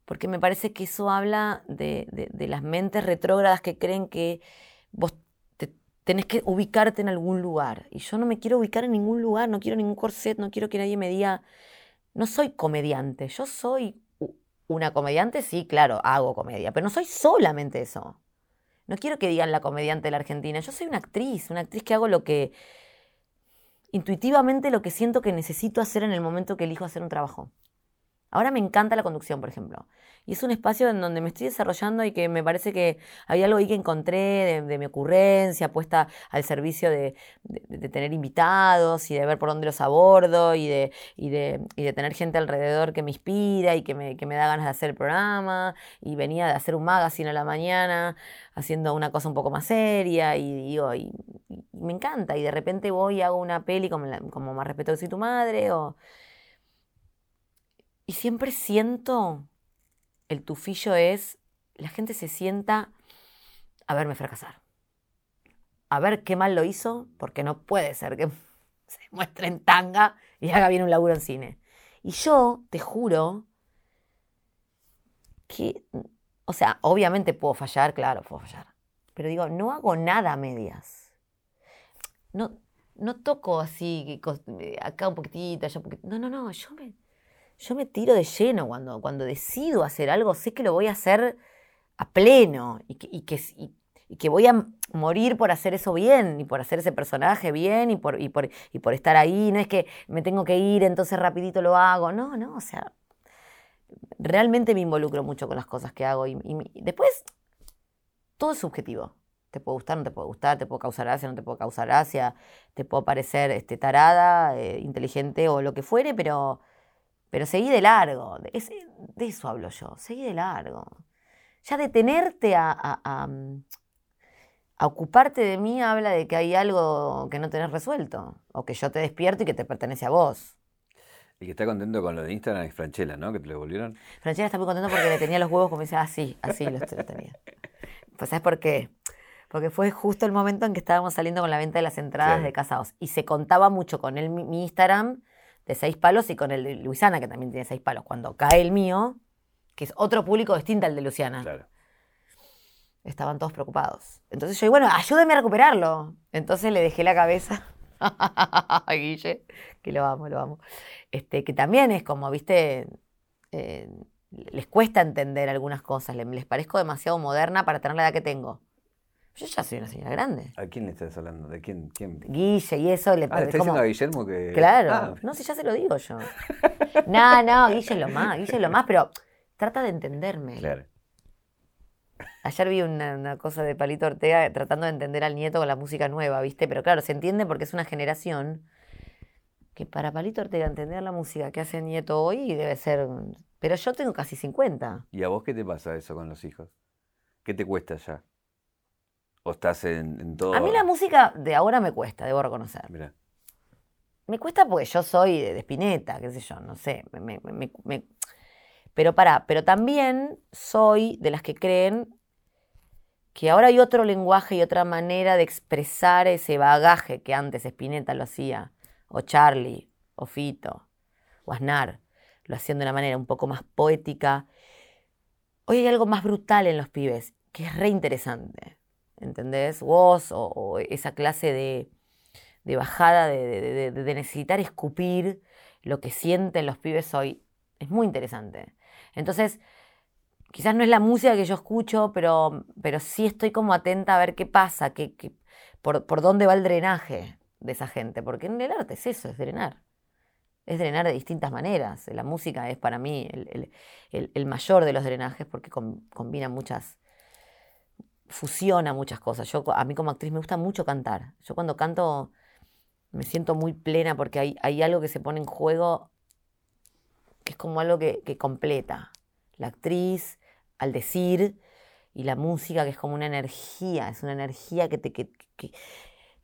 Speaker 2: porque me parece que eso habla de, de- las mentes retrógradas que creen que vos te- tenés que ubicarte en algún lugar. Y yo no me quiero ubicar en ningún lugar, no quiero ningún corset, no quiero que nadie me diga, no soy comediante, yo soy una comediante, sí, claro, hago comedia, pero no soy solamente eso. No quiero que digan la comediante de la Argentina, yo soy una actriz, una actriz que hago lo que, intuitivamente lo que siento que necesito hacer en el momento que elijo hacer un trabajo. Ahora me encanta la conducción, por ejemplo. Y es un espacio en donde me estoy desarrollando y que me parece que hay algo ahí que encontré de, mi ocurrencia, puesta al servicio de, tener invitados y de ver por dónde los abordo y de, y de, tener gente alrededor que me inspira y que me, da ganas de hacer el programa. Y venía de hacer un magazine a la mañana haciendo una cosa un poco más seria y digo, me encanta. Y de repente voy y hago una peli como, la- como Más respeto que tu madre o... Y siempre siento, el tufillo es, la gente se sienta a verme fracasar. A ver qué mal lo hizo, porque no puede ser que *laughs* se muestre en tanga y haga bien un laburo en cine. Y yo, te juro, que, o sea, obviamente puedo fallar, claro, puedo fallar. Pero digo, no hago nada a medias. No, no toco así, eh, acá un poquitito, allá un poquitito. No, no, no, yo me, yo me tiro de lleno cuando, cuando decido hacer algo, sé que lo voy a hacer a pleno y que, y que, voy a morir por hacer eso bien y por hacer ese personaje bien y por, y, por, y por estar ahí. No es que me tengo que ir, entonces rapidito lo hago. No, no, o sea, realmente me involucro mucho con las cosas que hago y, después todo es subjetivo. Te puede gustar, no te puede gustar, te puede causar gracia, no te puede causar gracia, te puedo parecer este, tarada, eh, inteligente o lo que fuere, pero, pero seguí de largo. De, eso hablo yo, seguí de largo. Ya detenerte a, a- a, mm, a ocuparte de mí habla de que hay algo que no tenés resuelto, o que yo te despierto y que te pertenece a vos.
Speaker 1: El que está contento con lo de Instagram es Franchella, ¿no? Que te lo devolvieron.
Speaker 2: Francesca está muy contenta porque le tenía los huevos como dice, así, así los, tenía. Pues ¿sabes por qué? Porque fue justo el momento en que estábamos saliendo con la venta de las entradas
Speaker 1: Claro.
Speaker 2: de casados. Y se contaba mucho con mi, mi Instagram de seis palos y con el de Luisana, que también tiene seis palos. Cuando cae el mío, que es otro público distinto al de Luciana,
Speaker 1: Claro.
Speaker 2: estaban todos preocupados. Entonces yo digo, bueno, ayúdeme a recuperarlo. Entonces le dejé la cabeza *laughs* a Guille, que lo amo, lo amo. Este, que también es como, viste, eh, les cuesta entender algunas cosas, le- les parezco demasiado moderna para tener la edad que tengo. Yo ya soy una señora grande.
Speaker 1: ¿A quién le estás hablando? ¿De quién? quién?
Speaker 2: Guille y eso le
Speaker 1: Ah, le
Speaker 2: parece
Speaker 1: está
Speaker 2: como...
Speaker 1: diciendo a Guillermo que.
Speaker 2: Claro,
Speaker 1: Ah,
Speaker 2: no sé, ya se lo digo yo. No, no, Guille es lo más, Guille es lo más, pero trata de entenderme.
Speaker 1: claro.
Speaker 2: Ayer vi una, una cosa de Palito Ortega tratando de entender al nieto con la música nueva, ¿viste? Pero claro, se entiende porque es una generación que para Palito Ortega entender la música que hace el nieto hoy debe ser... Pero yo tengo casi 50.
Speaker 1: ¿Y a vos qué te pasa eso con los hijos? ¿Qué te cuesta ya? ¿O estás en, en todo?
Speaker 2: A mí la música de ahora me cuesta, debo reconocer.
Speaker 1: Mira,
Speaker 2: Me cuesta porque yo soy de, de Spinetta, qué sé yo, no sé. me- me- me- me- Pero para, pero también soy de las que creen que ahora hay otro lenguaje y otra manera de expresar ese bagaje que antes Spinetta lo hacía, o Charlie, o Fito, o Aznar, lo hacían de una manera un poco más poética. Hoy hay algo más brutal en los pibes, que es re interesante, ¿entendés? Vos o, esa clase de, bajada de, necesitar escupir lo que sienten los pibes hoy, es muy interesante. Entonces, quizás no es la música que yo escucho, pero, pero sí estoy como atenta a ver qué pasa, qué, por, por dónde va el drenaje de esa gente, porque en el arte es eso, es drenar. Es drenar de distintas maneras. La música es para mí el, mayor de los drenajes porque com- combina muchas, fusiona muchas cosas. Yo, a mí como actriz me gusta mucho cantar. Yo cuando canto me siento muy plena porque hay, hay algo que se pone en juego que es como algo que, que completa. La actriz al decir y la música que es como una energía, es una energía que te, que, que-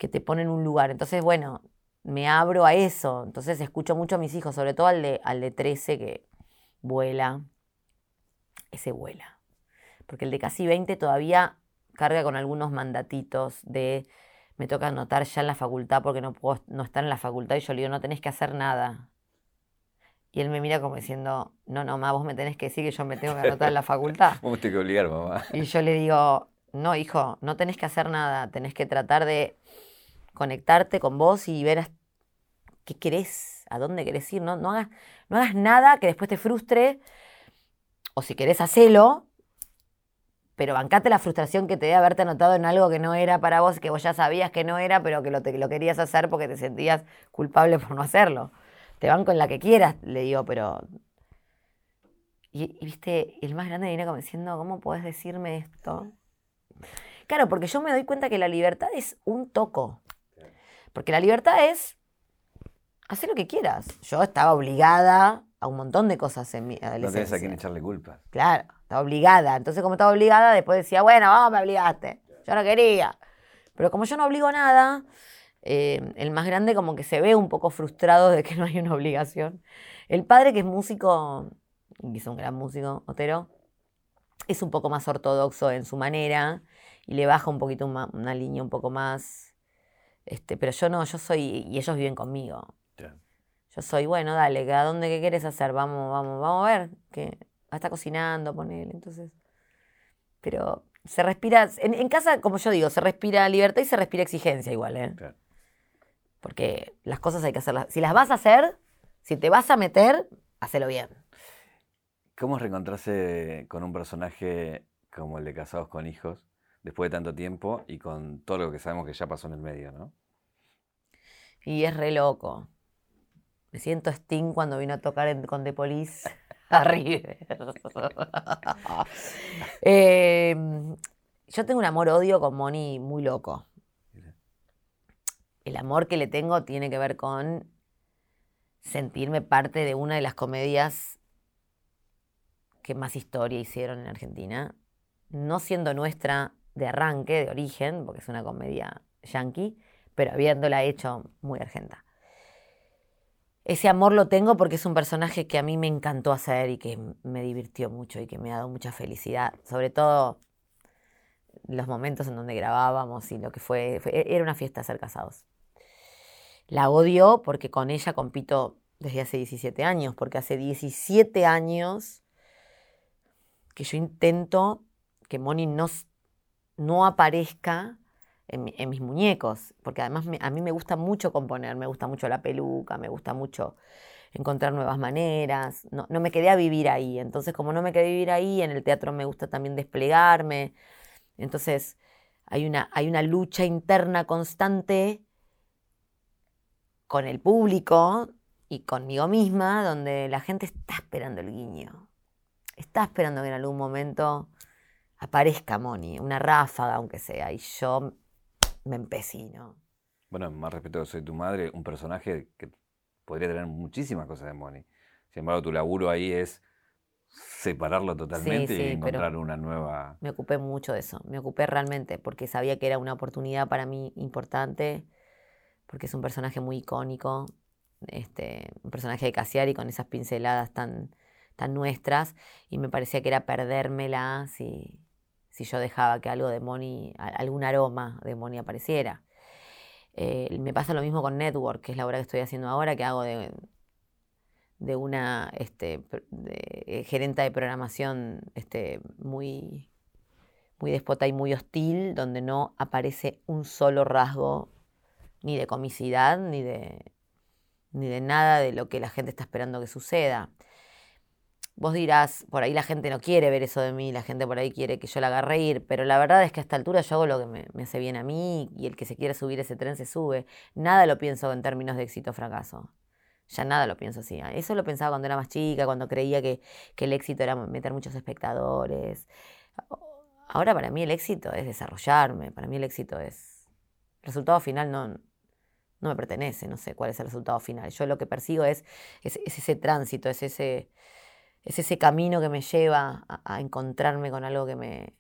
Speaker 2: te pone en un lugar. Entonces, bueno, me abro a eso. Entonces escucho mucho a mis hijos, sobre todo al de, al de 13 que vuela. Ese vuela. Porque el de casi 20 todavía carga con algunos mandatitos de me toca anotar ya en la facultad porque no puedo no estar en la facultad y yo le digo, no tenés que hacer nada. Y él me mira como diciendo, no, no, mamá, vos me tenés que decir que yo me tengo que anotar en la facultad. *laughs*
Speaker 1: Vos tenés que obligar, mamá.
Speaker 2: Y yo le digo, no, hijo, no tenés que hacer nada, tenés que tratar de conectarte con vos y ver qué querés, a dónde querés ir. No, no, hagas, no hagas nada que después te frustre, o si querés, hacelo, pero bancate la frustración que te dé haberte anotado en algo que no era para vos, que vos ya sabías que no era, pero que lo, te- lo querías hacer porque te sentías culpable por no hacerlo. Te banco en la que quieras, le digo, pero... Y, y, viste, el más grande viene como diciendo, ¿cómo podés decirme esto? Claro, porque yo me doy cuenta que la libertad es un toco. Porque la libertad es hacer lo que quieras. Yo estaba obligada a un montón de cosas en mi
Speaker 1: No
Speaker 2: adolescencia.
Speaker 1: tenés a quién echarle culpas.
Speaker 2: Claro, estaba obligada. Entonces, como estaba obligada, después decía, bueno, vamos, me obligaste. Yo no quería. Pero como yo no obligo nada, eh, el más grande como que se ve un poco frustrado de que no hay una obligación. El padre, que es músico, y es un gran músico, Otero, es un poco más ortodoxo en su manera y le baja un poquito una, una línea un poco más. Este, pero yo no, yo soy, y ellos viven conmigo. Yo soy, bueno, dale, ¿a dónde qué quieres hacer? Vamos, vamos, vamos a ver. Que está cocinando, ponele, entonces. Pero se respira, en, en casa, como yo digo, se respira libertad y se respira exigencia igual, ¿eh?
Speaker 1: Claro.
Speaker 2: Porque las cosas hay que hacerlas. Si las vas a hacer, si te vas a meter, hacelo bien.
Speaker 1: ¿Cómo es reencontrarse con un personaje como el de Casados con Hijos después de tanto tiempo y con todo lo que sabemos que ya pasó en el medio, ¿no?
Speaker 2: Y es re loco. Me siento Sting cuando vino a tocar en- con The Police a River. Eh, yo tengo un amor-odio con Moni muy loco. El amor que le tengo tiene que ver con sentirme parte de una de las comedias que más historia hicieron en Argentina. No siendo nuestra de arranque, de origen, porque es una comedia yankee, pero habiéndola hecho muy argenta. Ese amor lo tengo porque es un personaje que a mí me encantó hacer y que me divirtió mucho y que me ha dado mucha felicidad. Sobre todo los momentos en donde grabábamos y lo que fue, fue- era una fiesta ser casados. La odio porque con ella compito desde hace 17 años, porque hace 17 años que yo intento que Moni no, no aparezca en, mi- en mis muñecos, porque además a mí me gusta mucho componer, me gusta mucho la peluca, me gusta mucho encontrar nuevas maneras, no, no me quedé a vivir ahí, entonces como no me quedé a vivir ahí, en el teatro me gusta también desplegarme, entonces hay una, hay una lucha interna constante con el público y conmigo misma, donde la gente está esperando el guiño, está esperando que en algún momento aparezca Moni, una ráfaga aunque sea, y yo me empecino.
Speaker 1: Bueno, más respeto que soy tu madre, un personaje que podría tener muchísimas cosas de Moni. Sin embargo, tu laburo ahí es separarlo totalmente
Speaker 2: sí,
Speaker 1: y encontrar una nueva.
Speaker 2: Me ocupé mucho de eso, me ocupé realmente, porque sabía que era una oportunidad para mí importante, porque es un personaje muy icónico, este, un personaje de Cassiari con esas pinceladas tan, tan nuestras, y me parecía que era perdérmela si, si yo dejaba que algo de algún aroma de Moni apareciera. Eh, me pasa lo mismo con Network, que es la obra que estoy haciendo ahora, que hago de, de una este, de- eh, gerenta de programación este, muy, muy despota y muy hostil, donde no aparece un solo rasgo ni de comicidad, ni de, ni de nada de lo que la gente está esperando que suceda. Vos dirás, por ahí la gente no quiere ver eso de mí, la gente por ahí quiere que yo la haga reír, pero la verdad es que a esta altura yo hago lo que me, hace bien a mí y el que se quiera subir ese tren se sube. Nada lo pienso en términos de éxito o fracaso. Ya nada lo pienso así. Eso lo pensaba cuando era más chica, cuando creía que, que el éxito era meter muchos espectadores. Ahora para mí el éxito es desarrollarme, para mí el éxito es... El resultado final no, no me pertenece, no sé cuál es el resultado final. Yo lo que persigo es, es, es ese tránsito, es ese, es ese camino que me lleva a, encontrarme con algo que me,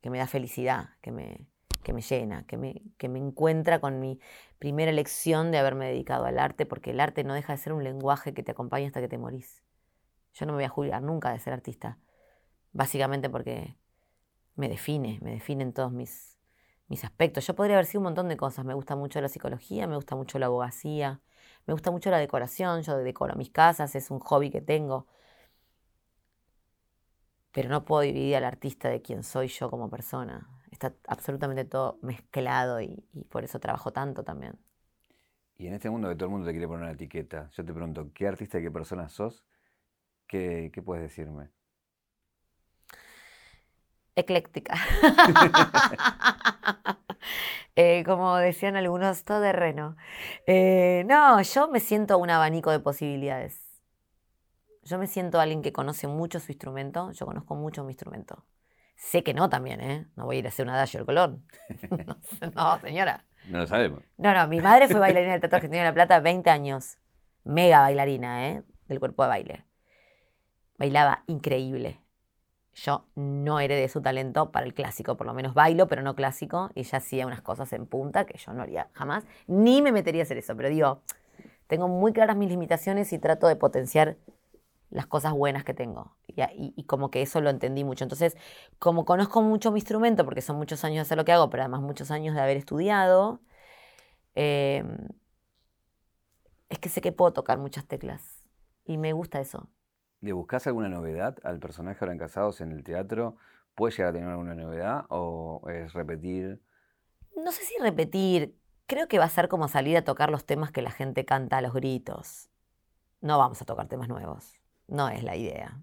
Speaker 2: que me da felicidad, que me, que me llena, que me, que me encuentra con mi primera elección de haberme dedicado al arte, porque el arte no deja de ser un lenguaje que te acompaña hasta que te morís. Yo no me voy a jubilar nunca de ser artista, básicamente porque me define, me define en todos mis, mis aspectos. Yo podría haber sido un montón de cosas. Me gusta mucho la psicología, me gusta mucho la abogacía, me gusta mucho la decoración. Yo decoro mis casas, es un hobby que tengo. Pero no puedo dividir al artista de quién soy yo como persona. Está absolutamente todo mezclado y, y por eso trabajo tanto también.
Speaker 1: Y en este mundo que todo el mundo te quiere poner una etiqueta, yo te pregunto, ¿qué artista y qué persona sos? ¿Qué, qué puedes decirme?
Speaker 2: ecléctica. *laughs* Eh, como decían algunos, todo terreno. Eh, no, yo me siento un abanico de posibilidades. Yo me siento alguien que conoce mucho su instrumento. Yo conozco mucho mi instrumento. Sé que no también, ¿eh? No voy a ir a hacer una dash del colón. *laughs* no, señora.
Speaker 1: No lo sabemos.
Speaker 2: No, no, mi madre fue bailarina del Teatro Argentino de La Plata 20 años. Mega bailarina, ¿eh? Del cuerpo de baile. Bailaba increíble yo no heredé su talento para el clásico, por lo menos bailo, pero no clásico. Y ella hacía unas cosas en punta que yo no haría jamás, ni me metería a hacer eso. Pero digo, tengo muy claras mis limitaciones y trato de potenciar las cosas buenas que tengo. Y, como que eso lo entendí mucho. Entonces, como conozco mucho mi instrumento, porque son muchos años de hacer lo que hago, pero además muchos años de haber estudiado, em, es que sé que puedo tocar muchas teclas. Y me gusta eso.
Speaker 1: ¿Le buscas alguna novedad al personaje ahora en Casados en el teatro? ¿Puede llegar a tener alguna novedad o es repetir?
Speaker 2: No sé si repetir. Creo que va a ser como salir a tocar los temas que la gente canta a los gritos. No vamos a tocar temas nuevos. No es la idea.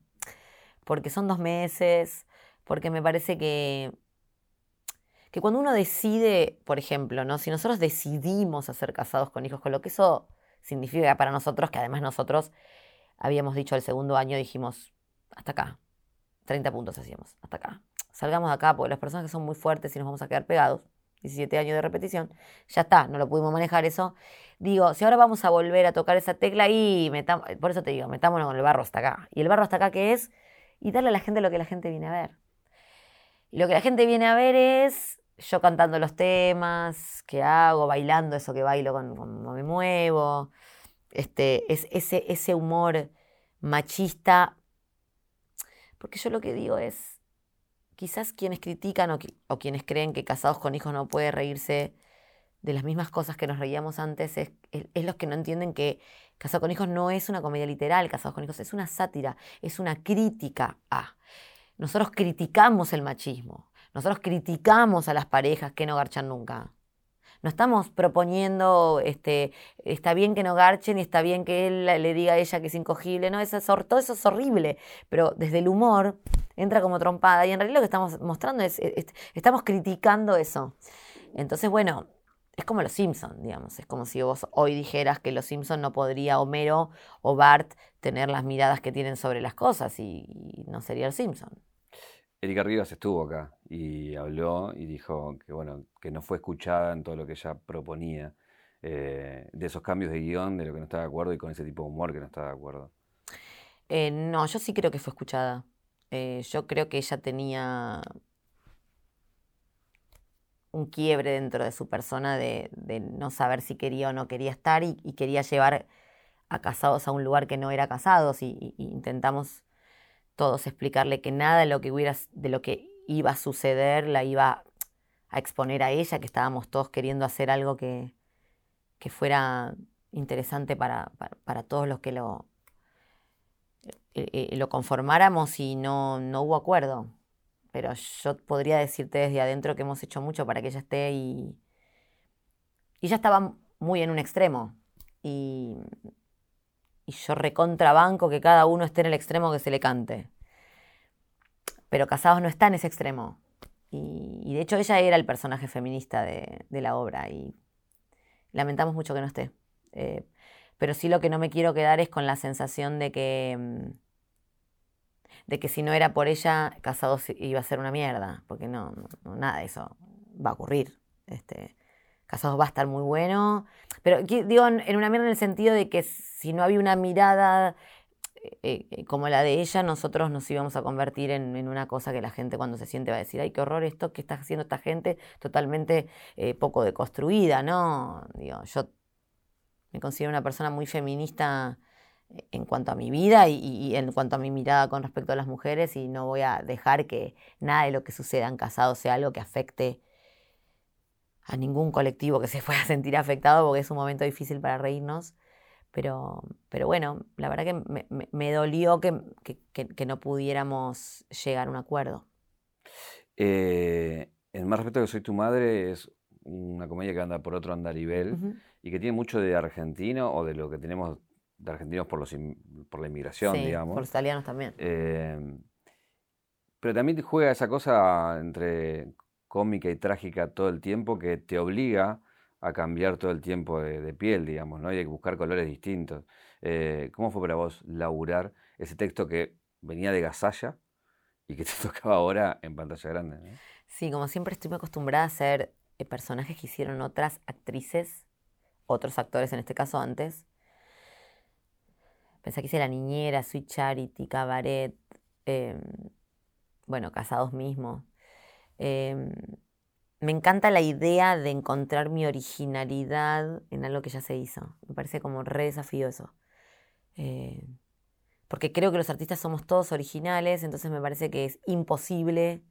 Speaker 2: Porque son dos meses, porque me parece que, que cuando uno decide, por ejemplo, ¿no? si nosotros decidimos hacer casados con hijos, con lo que eso significa para nosotros, que además nosotros habíamos dicho el segundo año, dijimos, hasta acá. 30 puntos hacíamos, hasta acá. Salgamos de acá porque las personas que son muy fuertes y nos vamos a quedar pegados. 17 años de repetición, ya está, no lo pudimos manejar eso. Digo, si ahora vamos a volver a tocar esa tecla y metamos, por eso te digo, metámonos con el barro hasta acá. ¿Y el barro hasta acá qué es? Y darle a la gente lo que la gente viene a ver. Lo que la gente viene a ver es yo cantando los temas, que hago, bailando eso que bailo cuando me muevo, este, es ese, ese humor machista. Porque yo lo que digo es, quizás quienes critican o, quienes creen que casados con hijos no puede reírse de las mismas cosas que nos reíamos antes, es, es, los que no entienden que Casados con hijos no es una comedia literal, Casados con hijos es una sátira, es una crítica a. Nosotros criticamos el machismo, nosotros criticamos a las parejas que no garchan nunca. No estamos proponiendo, este, está bien que no garchen y está bien que él le diga a ella que es incogible. No, eso es, todo eso es horrible. Pero desde el humor entra como trompada. Y en realidad lo que estamos mostrando es, estamos criticando eso. Entonces, bueno, es como los Simpsons, digamos. Es como si vos hoy dijeras que los Simpsons no podría Homero o Bart tener las miradas que tienen sobre las cosas y, y no sería el Simpson.
Speaker 1: Erika Rivas estuvo acá y habló y dijo que, bueno, que no fue escuchada en todo lo que ella proponía, eh, de esos cambios de guion, de lo que no estaba de acuerdo y con ese tipo de humor que no estaba de acuerdo.
Speaker 2: Eh, no, yo sí creo que fue escuchada. Eh, yo creo que ella tenía un quiebre dentro de su persona de, no saber si quería o no quería estar y, quería llevar a casados a un lugar que no era casados y intentamos todos, explicarle que nada de lo que, hubiera, de lo que iba a suceder la iba a exponer a ella, que estábamos todos queriendo hacer algo que, que fuera interesante para, para, todos los que lo, eh, eh, lo conformáramos y no, no hubo acuerdo. Pero yo podría decirte desde adentro que hemos hecho mucho para que ella esté y, y ella estaba muy en un extremo. Y y yo recontrabanco que cada uno esté en el extremo que se le cante. Pero Casados no está en ese extremo. Y, de hecho ella era el personaje feminista de, la obra y lamentamos mucho que no esté. Eh, pero sí lo que no me quiero quedar es con la sensación de que, mm, de que si no era por ella, Casados iba a ser una mierda, porque no, nada de eso va a ocurrir. Este, Casados va a estar muy bueno. Pero digo, en una mierda en el sentido de que si no había una mirada eh, eh, como la de ella, nosotros nos íbamos a convertir en, en, una cosa que la gente cuando se siente va a decir, ay, qué horror esto que está haciendo esta gente, totalmente eh, poco deconstruida, ¿no? Digo, yo me considero una persona muy feminista en cuanto a mi vida y, y, en cuanto a mi mirada con respecto a las mujeres y no voy a dejar que nada de lo que suceda en casados sea algo que afecte a ningún colectivo que se *laughs* pueda sentir afectado porque es un momento difícil para reírnos. Pero, pero bueno, la verdad que me, me, me dolió que, que, que, no pudiéramos llegar a un acuerdo.
Speaker 1: Eh, en Más respeto que soy tu madre es una comedia que anda por otro andarivel uh -huh. y que tiene mucho de argentino o de lo que tenemos de argentinos por, los, por la inmigración,
Speaker 2: sí,
Speaker 1: digamos.
Speaker 2: Por los italianos también.
Speaker 1: Eh, pero también juega esa cosa entre cómica y trágica todo el tiempo que te obliga a cambiar todo el tiempo de, de piel, digamos, ¿no? Y hay que buscar colores distintos. Eh, ¿Cómo fue para vos laburar ese texto que venía de Gasalla y que te *laughs* tocaba ahora en pantalla grande? ¿no?
Speaker 2: Sí, como siempre estoy muy acostumbrada a hacer eh, personajes que hicieron otras actrices, otros actores en este caso antes. Pensé que hice La Niñera, Sweet Charity, Cabaret, eh, bueno, Casados mismo. Eh, me encanta la idea de encontrar mi originalidad en algo que ya se hizo. Me parece como re desafío eso. Eh, porque creo que los artistas somos todos originales, entonces me parece que es imposible,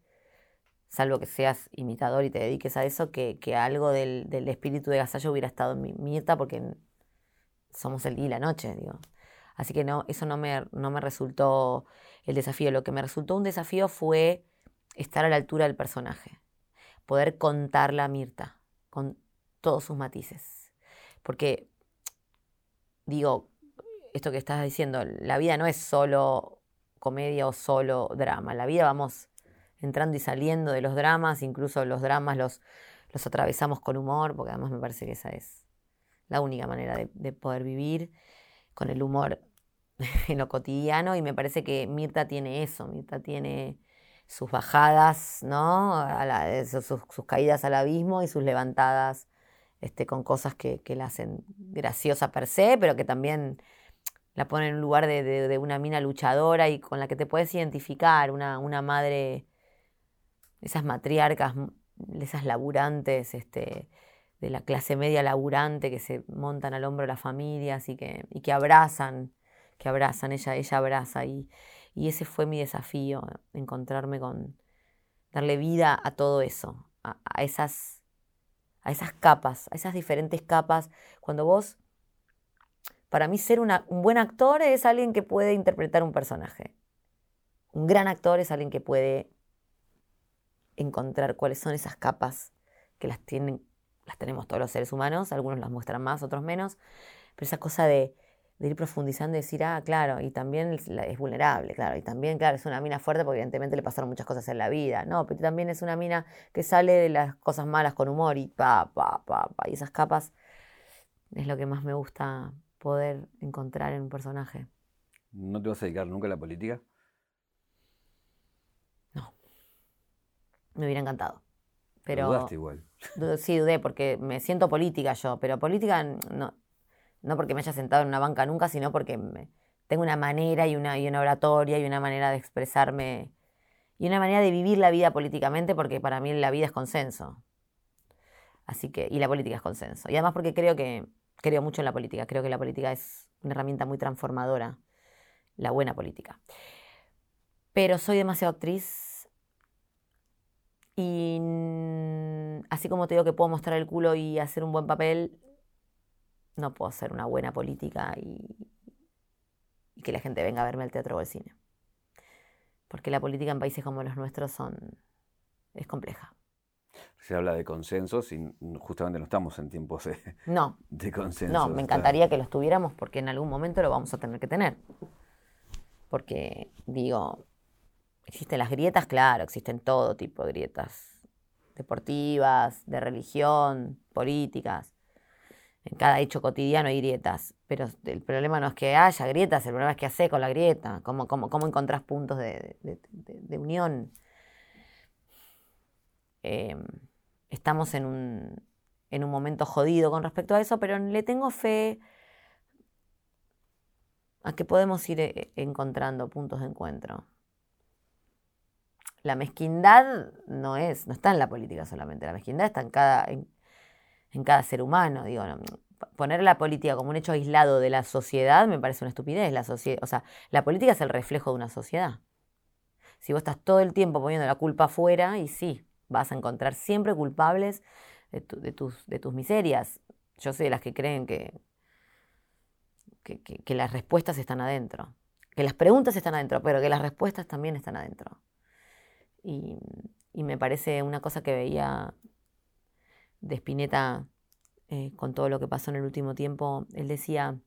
Speaker 2: salvo que seas imitador y te dediques a eso, que, algo del, espíritu de Gasallo hubiera estado en mi Mirta, porque somos el día y la noche, digo. Así que no, eso no me, no me resultó el desafío. Lo que me resultó un desafío fue estar a la altura del personaje poder contarla a Mirta con todos sus matices. Porque, digo, esto que estás diciendo, la vida no es solo comedia o solo drama. La vida vamos entrando y saliendo de los dramas, incluso los dramas los, los atravesamos con humor, porque además me parece que esa es la única manera de, de poder vivir con el humor *laughs* en lo cotidiano. Y me parece que Mirta tiene eso, Mirta tiene sus bajadas, ¿no? La, sus, sus, caídas al abismo y sus levantadas este, con cosas que, que, la hacen graciosa per se, pero que también la ponen en un lugar de, de, una mina luchadora y con la que te puedes identificar, una, una madre, esas matriarcas, esas laburantes, este, de la clase media laburante que se montan al hombro de las familias que, y que abrazan, que abrazan, ella, ella abraza y y ese fue mi desafío, encontrarme con, darle vida a todo eso, a, esas, a esas capas, a esas diferentes capas. Cuando vos, para mí ser un buen actor es alguien que puede interpretar un personaje. Un gran actor es alguien que puede encontrar cuáles son esas capas que las tienen, las tenemos todos los seres humanos, algunos las muestran más, otros menos, pero esa cosa de de ir profundizando y decir, ah, claro, y también es vulnerable, claro, y también, claro, es una mina fuerte porque evidentemente le pasaron muchas cosas en la vida, no, pero también es una mina que sale de las cosas malas con humor y pa, pa, pa, pa, y esas capas es lo que más me gusta poder encontrar en un personaje.
Speaker 1: ¿No te vas a dedicar nunca a la política?
Speaker 2: No. Me hubiera encantado. Pero,
Speaker 1: dudaste igual.
Speaker 2: Sí, dudé porque me siento política yo, pero política no, no porque me haya sentado en una banca nunca, sino porque tengo una manera y una, y una oratoria y una manera de expresarme y una manera de vivir la vida políticamente, porque para mí la vida es consenso. Así que, y la política es consenso. Y además porque creo que, creo mucho en la política, creo que la política es una herramienta muy transformadora, la buena política. Pero soy demasiado actriz y así como te digo que puedo mostrar el culo y hacer un buen papel, no puedo hacer una buena política y, y, que la gente venga a verme al teatro o al cine. Porque la política en países como los nuestros son, es compleja.
Speaker 1: Se habla de consensos y justamente no estamos en tiempos de,
Speaker 2: no,
Speaker 1: de consensos.
Speaker 2: No, me encantaría que los tuviéramos porque en algún momento lo vamos a tener que tener. Porque, digo, existen las grietas, claro, existen todo tipo de grietas. Deportivas, de religión, políticas en cada hecho cotidiano hay grietas, pero el problema no es que haya grietas, el problema es qué hacer con la grieta, cómo, cómo, cómo encontrás puntos de, unión. Eh, estamos en un, en un momento jodido con respecto a eso, pero le tengo fe a que podemos ir eh, encontrando puntos de encuentro. La mezquindad no es, no está en la política solamente, la mezquindad está en cada, cada ser humano. Digo, poner la política como un hecho aislado de la sociedad me parece una estupidez. La o sea, la política es el reflejo de una sociedad. Si vos estás todo el tiempo poniendo la culpa afuera, y sí, vas a encontrar siempre culpables de, tus, de tus miserias. Yo soy de las que creen que, que, las respuestas están adentro. Que las preguntas están adentro, pero que las respuestas también están adentro. Y, me parece una cosa que veía de Spinetta eh, con todo lo que pasó en el último tiempo. Él decía,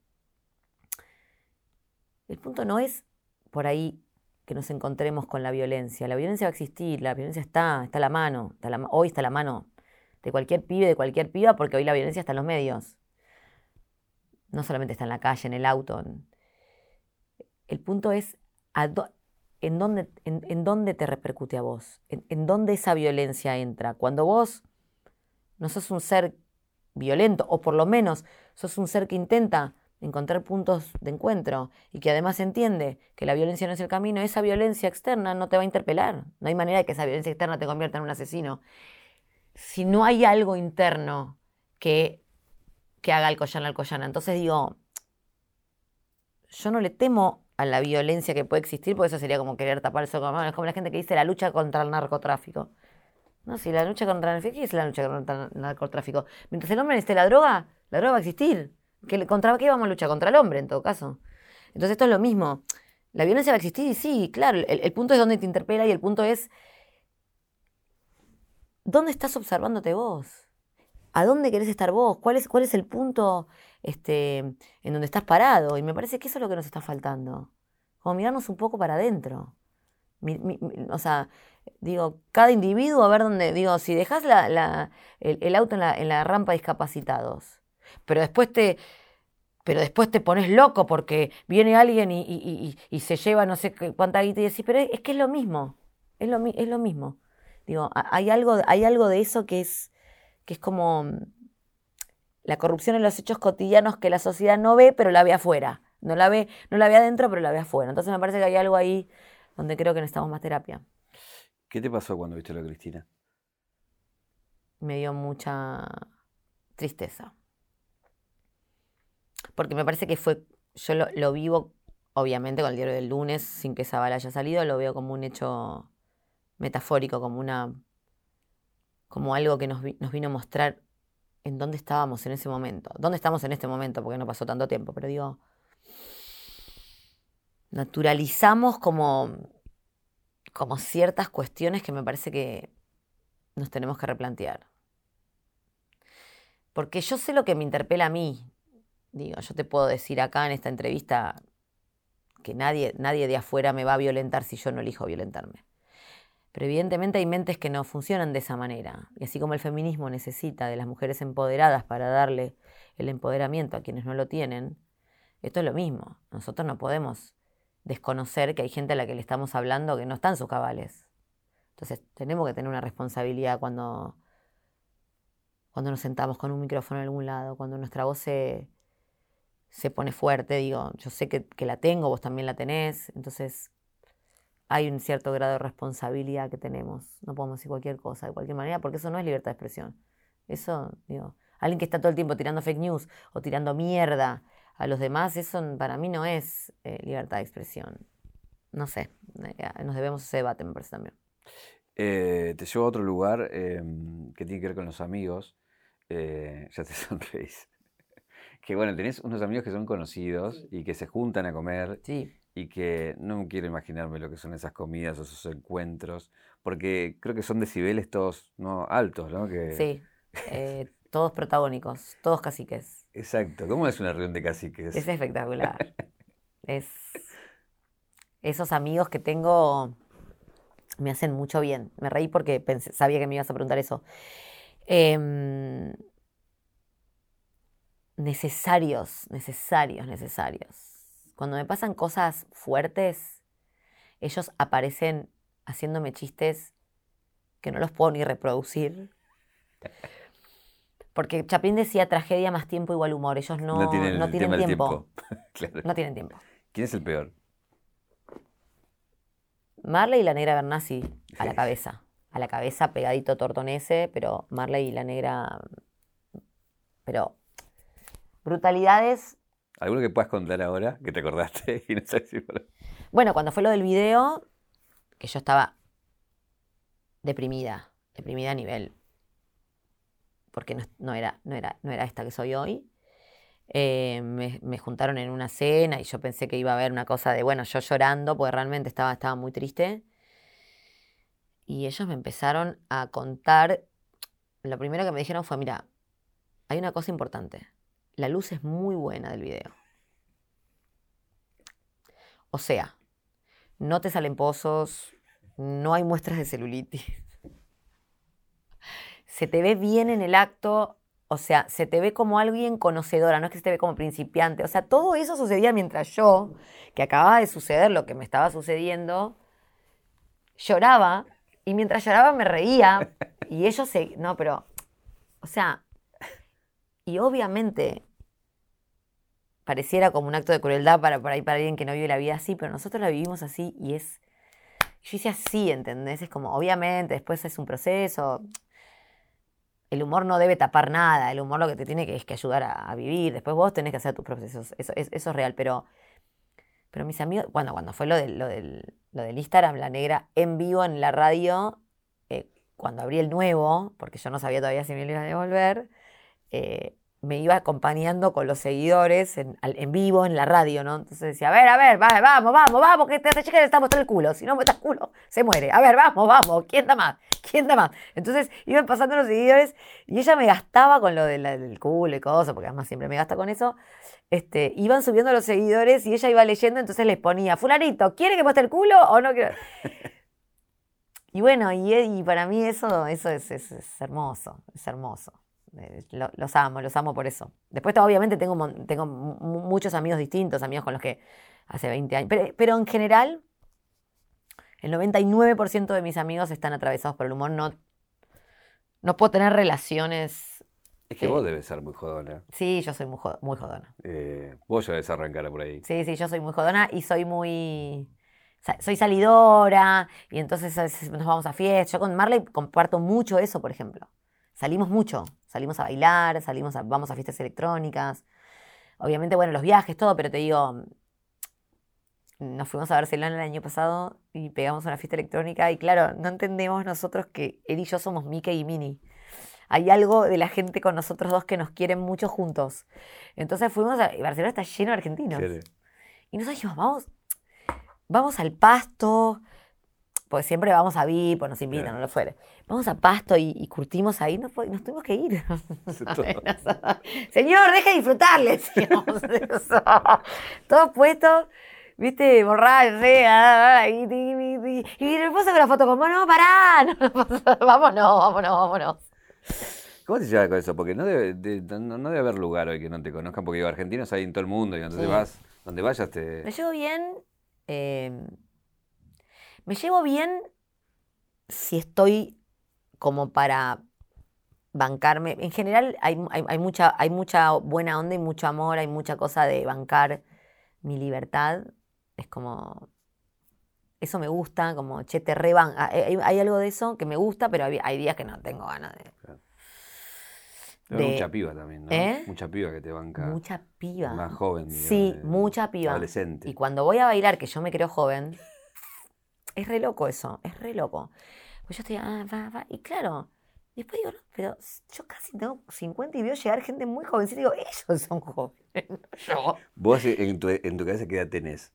Speaker 2: el punto no es por ahí que nos encontremos con la violencia. La violencia va a existir, la violencia está, está a la mano, hoy está a la mano de cualquier pibe, de cualquier piba, porque hoy la violencia está en los medios. No solamente está en la calle, en el auto. El punto es en, dónde, en, dónde te repercute a vos, en dónde esa violencia entra. Cuando vos no sos un ser violento, o por lo menos sos un ser que intenta encontrar puntos de encuentro y que además entiende que la violencia no es el camino, esa violencia externa no te va a interpelar. No hay manera de que esa violencia externa te convierta en un asesino. Si no hay algo interno que, que haga Alcoyana Alcoyana. Entonces digo, yo no le temo a la violencia que puede existir, porque eso sería como querer tapar el sol Es como la gente que dice la lucha contra el narcotráfico. No, si la lucha contra el narcotráfico, ¿qué es la lucha contra el narcotráfico? Mientras el hombre esté la droga, la droga va a existir. ¿Contra qué vamos a luchar? Contra el hombre, en todo caso. Entonces esto es lo mismo. La violencia va a existir sí, claro, el, punto es donde te interpela y el punto es, ¿dónde estás observándote vos? ¿A dónde querés estar vos? ¿Cuál es, cuál es el punto este, en donde estás parado? Y me parece que eso es lo que nos está faltando. Como mirarnos un poco para adentro. o sea, digo, cada individuo, a ver dónde, digo, si dejas el, auto en la, rampa de discapacitados, pero después te, pero después te pones loco porque viene alguien y, se lleva no sé cuánta guita y decís, pero es, que es lo mismo, es lo, es lo mismo. Digo, hay algo, hay algo de eso que es, que es como mm, la corrupción en los hechos cotidianos que la sociedad no ve, pero la ve afuera. No la ve, no la ve adentro, pero la ve afuera. Entonces me parece que hay algo ahí donde creo que necesitamos más terapia.
Speaker 1: ¿Qué te pasó cuando viste a la Cristina?
Speaker 2: Me dio mucha tristeza porque me parece que fue, yo lo, vivo obviamente con el diario del lunes, sin que esa bala haya salido, lo veo como un hecho metafórico, como una como algo que nos, nos vino a mostrar en dónde estábamos en ese momento. ¿Dónde estamos en este momento? Porque no pasó tanto tiempo, pero digo, naturalizamos como, como ciertas cuestiones que me parece que nos tenemos que replantear. Porque yo sé lo que me interpela a mí, Digo, yo te puedo decir acá en esta entrevista que nadie, nadie de afuera me va a violentar si yo no elijo violentarme. Pero evidentemente hay mentes que no funcionan de esa manera. Y así como el feminismo necesita de las mujeres empoderadas para darle el empoderamiento a quienes no lo tienen, esto es lo mismo. Nosotros no podemos desconocer que hay gente a la que le estamos hablando que no está en sus cabales. Entonces tenemos que tener una responsabilidad cuando, cuando nos sentamos con un micrófono en algún lado, cuando nuestra voz se, se pone fuerte, digo, yo sé que, la tengo, vos también la tenés, entonces hay un cierto grado de responsabilidad que tenemos. No podemos decir cualquier cosa de cualquier manera, porque eso no es libertad de expresión. Eso, digo, alguien que está todo el tiempo tirando fake news o tirando mierda a los demás, eso para mí no es eh, libertad de expresión. No sé, eh, nos debemos ese debate, me parece también.
Speaker 1: Eh, te llevo a otro lugar em, que tiene que ver con los amigos. ya te *laughs* sonreís que bueno, tenés unos amigos que son conocidos y que se juntan a comer.
Speaker 2: Sí.
Speaker 1: Y que no quiero imaginarme lo que son esas comidas o esos encuentros, porque creo que son decibeles todos ¿no? altos, ¿no? Que...
Speaker 2: Sí, *laughs* eh, todos protagónicos, todos caciques.
Speaker 1: Exacto, ¿cómo es una reunión de caciques?
Speaker 2: Es espectacular. *laughs* es... Esos amigos que tengo me hacen mucho bien. Me reí porque pensé, sabía que me ibas a preguntar eso. Eh, necesarios, necesarios, necesarios. Cuando me pasan cosas fuertes, ellos aparecen haciéndome chistes que no los puedo ni reproducir. Porque Chapín decía tragedia más tiempo igual humor. Ellos no, tienen, tiempo. *laughs* No tienen tiempo.
Speaker 1: ¿Quién es el peor?
Speaker 2: Marley y la negra Bernasi a la *laughs* cabeza. A la cabeza pegadito Tortonese, pero Marley y la negra. Pero. Brutalidades.
Speaker 1: ¿Alguno que puedas contar ahora que te acordaste *laughs* y no si
Speaker 2: Bueno, cuando fue lo del video, que yo estaba deprimida, deprimida a nivel. Porque no, era, no, era, no era esta que soy hoy. Eh, me, me juntaron en una cena y yo pensé que iba a haber una cosa de, bueno, yo llorando, porque realmente estaba, estaba muy triste. Y ellos me empezaron a contar. Lo primero que me dijeron fue: Mira, hay una cosa importante. La luz es muy buena del video. O sea, no te salen pozos, no hay muestras de celulitis. Se te ve bien en el acto, o sea, se te ve como alguien conocedora, no es que se te ve como principiante. O sea, todo eso sucedía mientras yo, que acababa de suceder lo que me estaba sucediendo, lloraba y mientras lloraba me reía *laughs* y ellos se... No, pero, o sea, y obviamente pareciera como un acto de crueldad para, para, para alguien que no vive la vida así, pero nosotros la vivimos así y es... Yo hice así, ¿entendés? Es como, obviamente, después es un proceso. El humor no debe tapar nada, el humor lo que te tiene que es que ayudar a, vivir. Después vos tenés que hacer tus procesos, eso, es, eso es real, pero, pero mis amigos, bueno, cuando fue lo del, lo, del, lo Instagram, la negra en vivo en la radio, eh, cuando abrí el nuevo, porque yo no sabía todavía si me iba a devolver, eh, me iba acompañando con los seguidores en, en, vivo en la radio, ¿no? Entonces decía, a ver, a ver, va, vamos, vamos, vamos, que hace chica le está mostrando el culo. Si no muestra el culo, se muere. A ver, vamos, vamos, ¿quién da más? ¿Quién da más? Entonces iban pasando los seguidores y ella me gastaba con lo de la, del culo y cosas, porque además siempre me gasta con eso. Este, iban subiendo los seguidores y ella iba leyendo, entonces les ponía, fulanito, ¿quiere que muestre el culo o no quiere? *laughs* Y bueno, y, y para mí eso, eso es, es, es hermoso, es hermoso. Eh, los amo, los amo por eso. Después, obviamente, tengo, tengo muchos amigos distintos, amigos con los que hace 20 años. Pero, pero en general, el 99% de mis amigos están atravesados por el humor. No, no puedo tener relaciones.
Speaker 1: Es que eh, vos debes ser muy jodona.
Speaker 2: Sí, yo soy muy, muy jodona.
Speaker 1: Eh, vos ya debes arrancar por ahí.
Speaker 2: Sí, sí, yo soy muy jodona y soy muy. Soy salidora y entonces nos vamos a fiestas. Yo con Marley comparto mucho eso, por ejemplo. Salimos mucho, salimos a bailar, salimos a, vamos a fiestas electrónicas. Obviamente, bueno, los viajes, todo, pero te digo, nos fuimos a Barcelona el año pasado y pegamos una fiesta electrónica y claro, no entendemos nosotros que él y yo somos Mickey y Minnie. Hay algo de la gente con nosotros dos que nos quieren mucho juntos. Entonces fuimos a... Barcelona está lleno de argentinos. Y nosotros dijimos, vamos, vamos al pasto, porque siempre vamos a VIP o nos invitan, no lo fuere. Vamos a Pasto y, y curtimos ahí, nos, fue- nos tuvimos que ir. *laughs* Señor, deje de disfrutarle, *laughs* decíamos eso. Todos puestos, viste, sí, ah, ah, y, y, y, me puse con la foto como, no, pará, *laughs* no, vámonos, vámonos, vámonos.
Speaker 1: ¿Cómo te llevas con eso? Porque no debe, de- no, no debe haber lugar hoy que no te conozcan, porque digo, argentinos hay en todo el mundo y donde
Speaker 2: Sí.
Speaker 1: vas, donde vayas te...
Speaker 2: Me llevo bien. eh, me llevo bien si estoy como para bancarme. En general hay, hay- hay mucha, hay mucha buena onda y mucho amor, hay mucha cosa de bancar mi libertad. Es como. Eso me gusta, como, che, te reban. Hay, hay algo de eso que me gusta, pero hay, hay días que no tengo ganas de.
Speaker 1: Haber
Speaker 2: de-
Speaker 1: mucha piba también, ¿no?
Speaker 2: ¿Eh?
Speaker 1: Mucha piba que te banca.
Speaker 2: Mucha piba.
Speaker 1: Más joven. digo,
Speaker 2: Sí, mucha piba.
Speaker 1: Adolescente.
Speaker 2: Y cuando voy a bailar, que yo me creo joven, es re loco eso, es re loco. Pues yo estoy, ah, va, va. Y claro, después digo, no, pero yo casi tengo 50 y veo llegar gente muy jovencita y digo, ellos son jóvenes, no *laughs* yo.
Speaker 1: Vos eh, en tu, en tu cabeza, ¿qué edad tenés?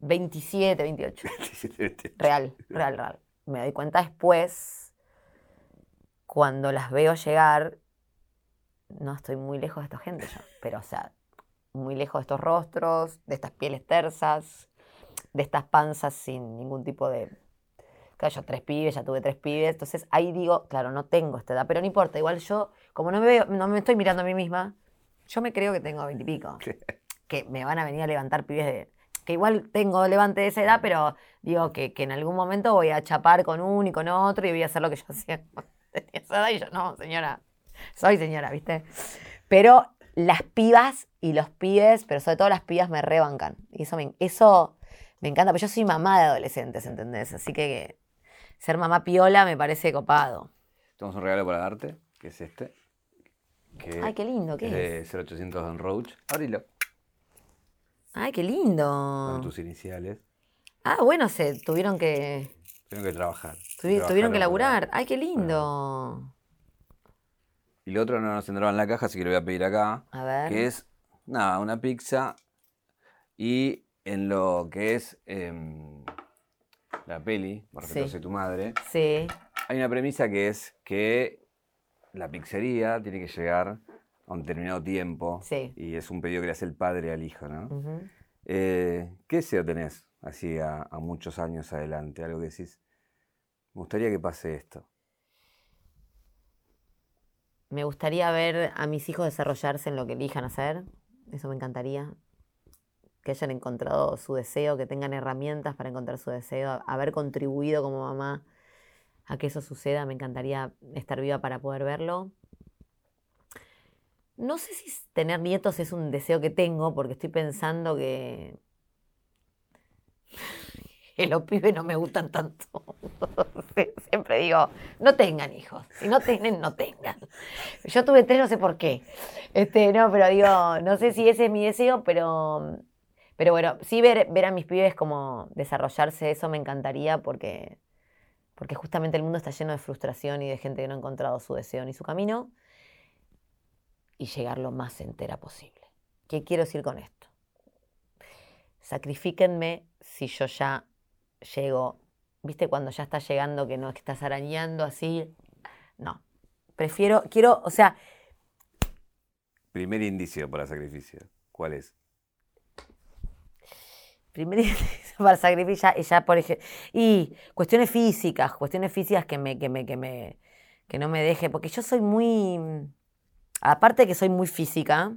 Speaker 2: 27, 28. *laughs* Real, real, real. Me doy cuenta después, cuando las veo llegar, no estoy muy lejos de esta gente yo, pero o sea, muy lejos de estos rostros, de estas pieles tersas, de estas panzas sin ningún tipo de... Claro, yo tres pibes, ya tuve tres pibes, entonces ahí digo, claro, no tengo esta edad, pero no importa, igual yo, como no me veo, no me estoy mirando a mí misma, yo me creo que tengo veintipico, *laughs* que me van a venir a levantar pibes de... Que igual tengo levante de esa edad, pero digo que, que en algún momento voy a chapar con uno y con otro y voy a hacer lo que yo *laughs* hacía esa edad y yo, no, señora, soy señora, ¿viste? Pero las pibas y los pibes, pero sobre todo las pibas me rebancan. Y eso me, eso me encanta, porque yo soy mamá de adolescentes, ¿entendés? Así que ser mamá piola me parece copado.
Speaker 1: Tenemos un regalo para darte, que es este. que
Speaker 2: Ay, qué lindo, ¿qué
Speaker 1: es? De 0800 Don Roach. Abrilo.
Speaker 2: Ay, qué
Speaker 1: Con
Speaker 2: lindo.
Speaker 1: tus iniciales.
Speaker 2: Ah, bueno, se tuvieron que,
Speaker 1: Tengo que trabajar.
Speaker 2: tuvi-
Speaker 1: Trabajar
Speaker 2: tuvieron que laburar. Ay, qué lindo.
Speaker 1: Y lo otro no nos entraba en la caja, así que lo voy a pedir acá.
Speaker 2: A ver.
Speaker 1: Que es, nada, una pizza. Y en lo que es em, la peli, por
Speaker 2: Sí.
Speaker 1: tu madre,
Speaker 2: Sí.
Speaker 1: hay una premisa que es que la pizzería tiene que llegar a un determinado tiempo.
Speaker 2: Sí.
Speaker 1: Y es un pedido que le hace el padre al hijo, ¿no? Eh, ¿Qué deseo tenés así a, a muchos años adelante? Algo que decís, me gustaría que pase esto.
Speaker 2: Me gustaría ver a mis hijos desarrollarse en lo que elijan hacer. Eso me encantaría. Que hayan encontrado su deseo, que tengan herramientas para encontrar su deseo, haber contribuido como mamá a que eso suceda. Me encantaría estar viva para poder verlo. No sé si tener nietos es un deseo que tengo, porque estoy pensando que, *laughs* que los pibes no me gustan tanto. *laughs* Siempre digo, no tengan hijos. Si no tienen, no tengan. Yo tuve tres, no sé por qué. Este, no, pero digo, no sé si ese es mi deseo, pero, pero bueno, sí ver, ver a mis pibes como desarrollarse, eso me encantaría porque, porque justamente el mundo está lleno de frustración y de gente que no ha encontrado su deseo ni su camino. Y llegar lo más entera posible. ¿Qué quiero decir con esto? Sacrifíquenme si yo ya llego, ¿viste cuando ya estás llegando que no estás arañando así? No. Prefiero, quiero, o sea,
Speaker 1: Primer indicio para sacrificio. ¿Cuál es?
Speaker 2: Primero *laughs* para sacrificar, y ya por ejemplo. Y cuestiones físicas, cuestiones físicas que me, que me, que me, que no me deje, porque yo soy muy. Aparte de que soy muy física,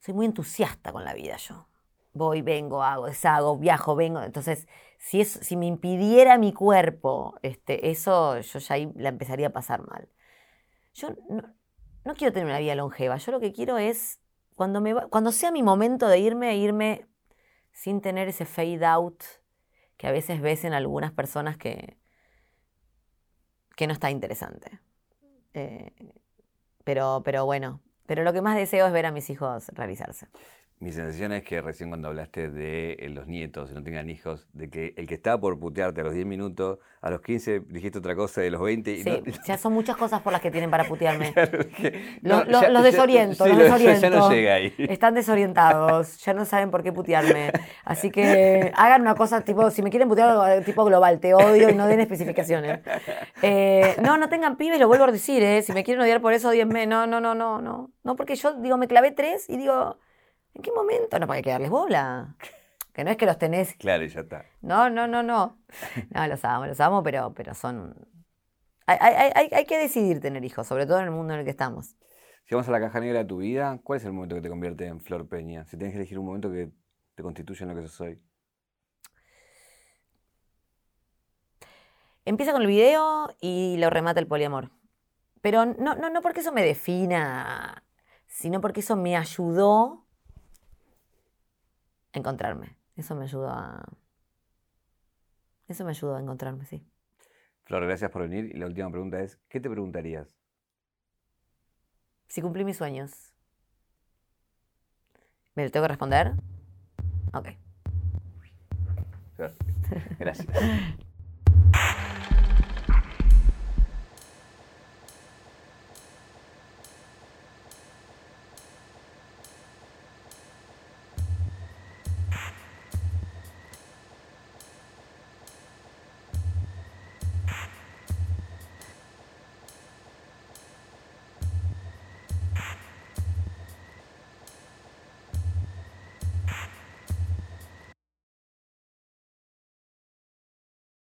Speaker 2: soy muy entusiasta con la vida yo. Voy, vengo, hago, deshago, viajo, vengo. Entonces, si, es, si me impidiera mi cuerpo este, eso, yo ya ahí la empezaría a pasar mal. Yo no, quiero tener una vida longeva. Yo lo que quiero es, cuando, me cuando sea mi momento de irme, irme sin tener ese fade out que a veces ves en algunas personas que, que no está interesante. Eh, pero, pero bueno, pero lo que más deseo es ver a mis hijos realizarse.
Speaker 1: Mi sensación es que recién cuando hablaste de eh, los nietos, si no tengan hijos, de que el que estaba por putearte a los 10 minutos, a los 15 dijiste otra cosa de los 20 y
Speaker 2: Sí,
Speaker 1: no-
Speaker 2: ya son muchas cosas por las que tienen para putearme. *laughs*
Speaker 1: Claro, que- no, ya-
Speaker 2: los
Speaker 1: ya-
Speaker 2: desoriento,
Speaker 1: sí,
Speaker 2: los
Speaker 1: lo- *laughs*
Speaker 2: desoriento.
Speaker 1: Ya no llega ahí.
Speaker 2: Están desorientados, ya no saben por qué putearme. Así que hagan una cosa tipo, si me quieren putear, eh, tipo global, te odio y no den especificaciones. Eh, no, no tengan pibes, lo vuelvo a decir, ¿eh? Si me quieren odiar por eso, odienme. No, no, no, no, no. No, porque yo digo, me clavé tres y digo, ¿en qué momento? No, para que darles bola. Que no es que los tenés.
Speaker 1: Claro, y ya está.
Speaker 2: No, no, no, no. *laughs* No, los amo, los amo, pero, pero son. Hay, hay- hay- hay que decidir tener hijos, sobre todo en el mundo en el que estamos.
Speaker 1: Si vamos a la caja negra de tu vida, ¿cuál es el momento que te convierte en Flor Peña? Si tienes que elegir un momento que te constituye en lo que sos hoy.
Speaker 2: Empieza con el video y lo remata el poliamor. Pero no, no, no porque eso me defina, sino porque eso me ayudó a encontrarme. Eso me ayudó a. Eso me ayudó a encontrarme, sí.
Speaker 1: Flor, gracias por venir. Y la última pregunta es, ¿qué te preguntarías?
Speaker 2: Si cumplí mis sueños. ¿Me lo tengo que responder? Ok.
Speaker 1: Gracias. *laughs*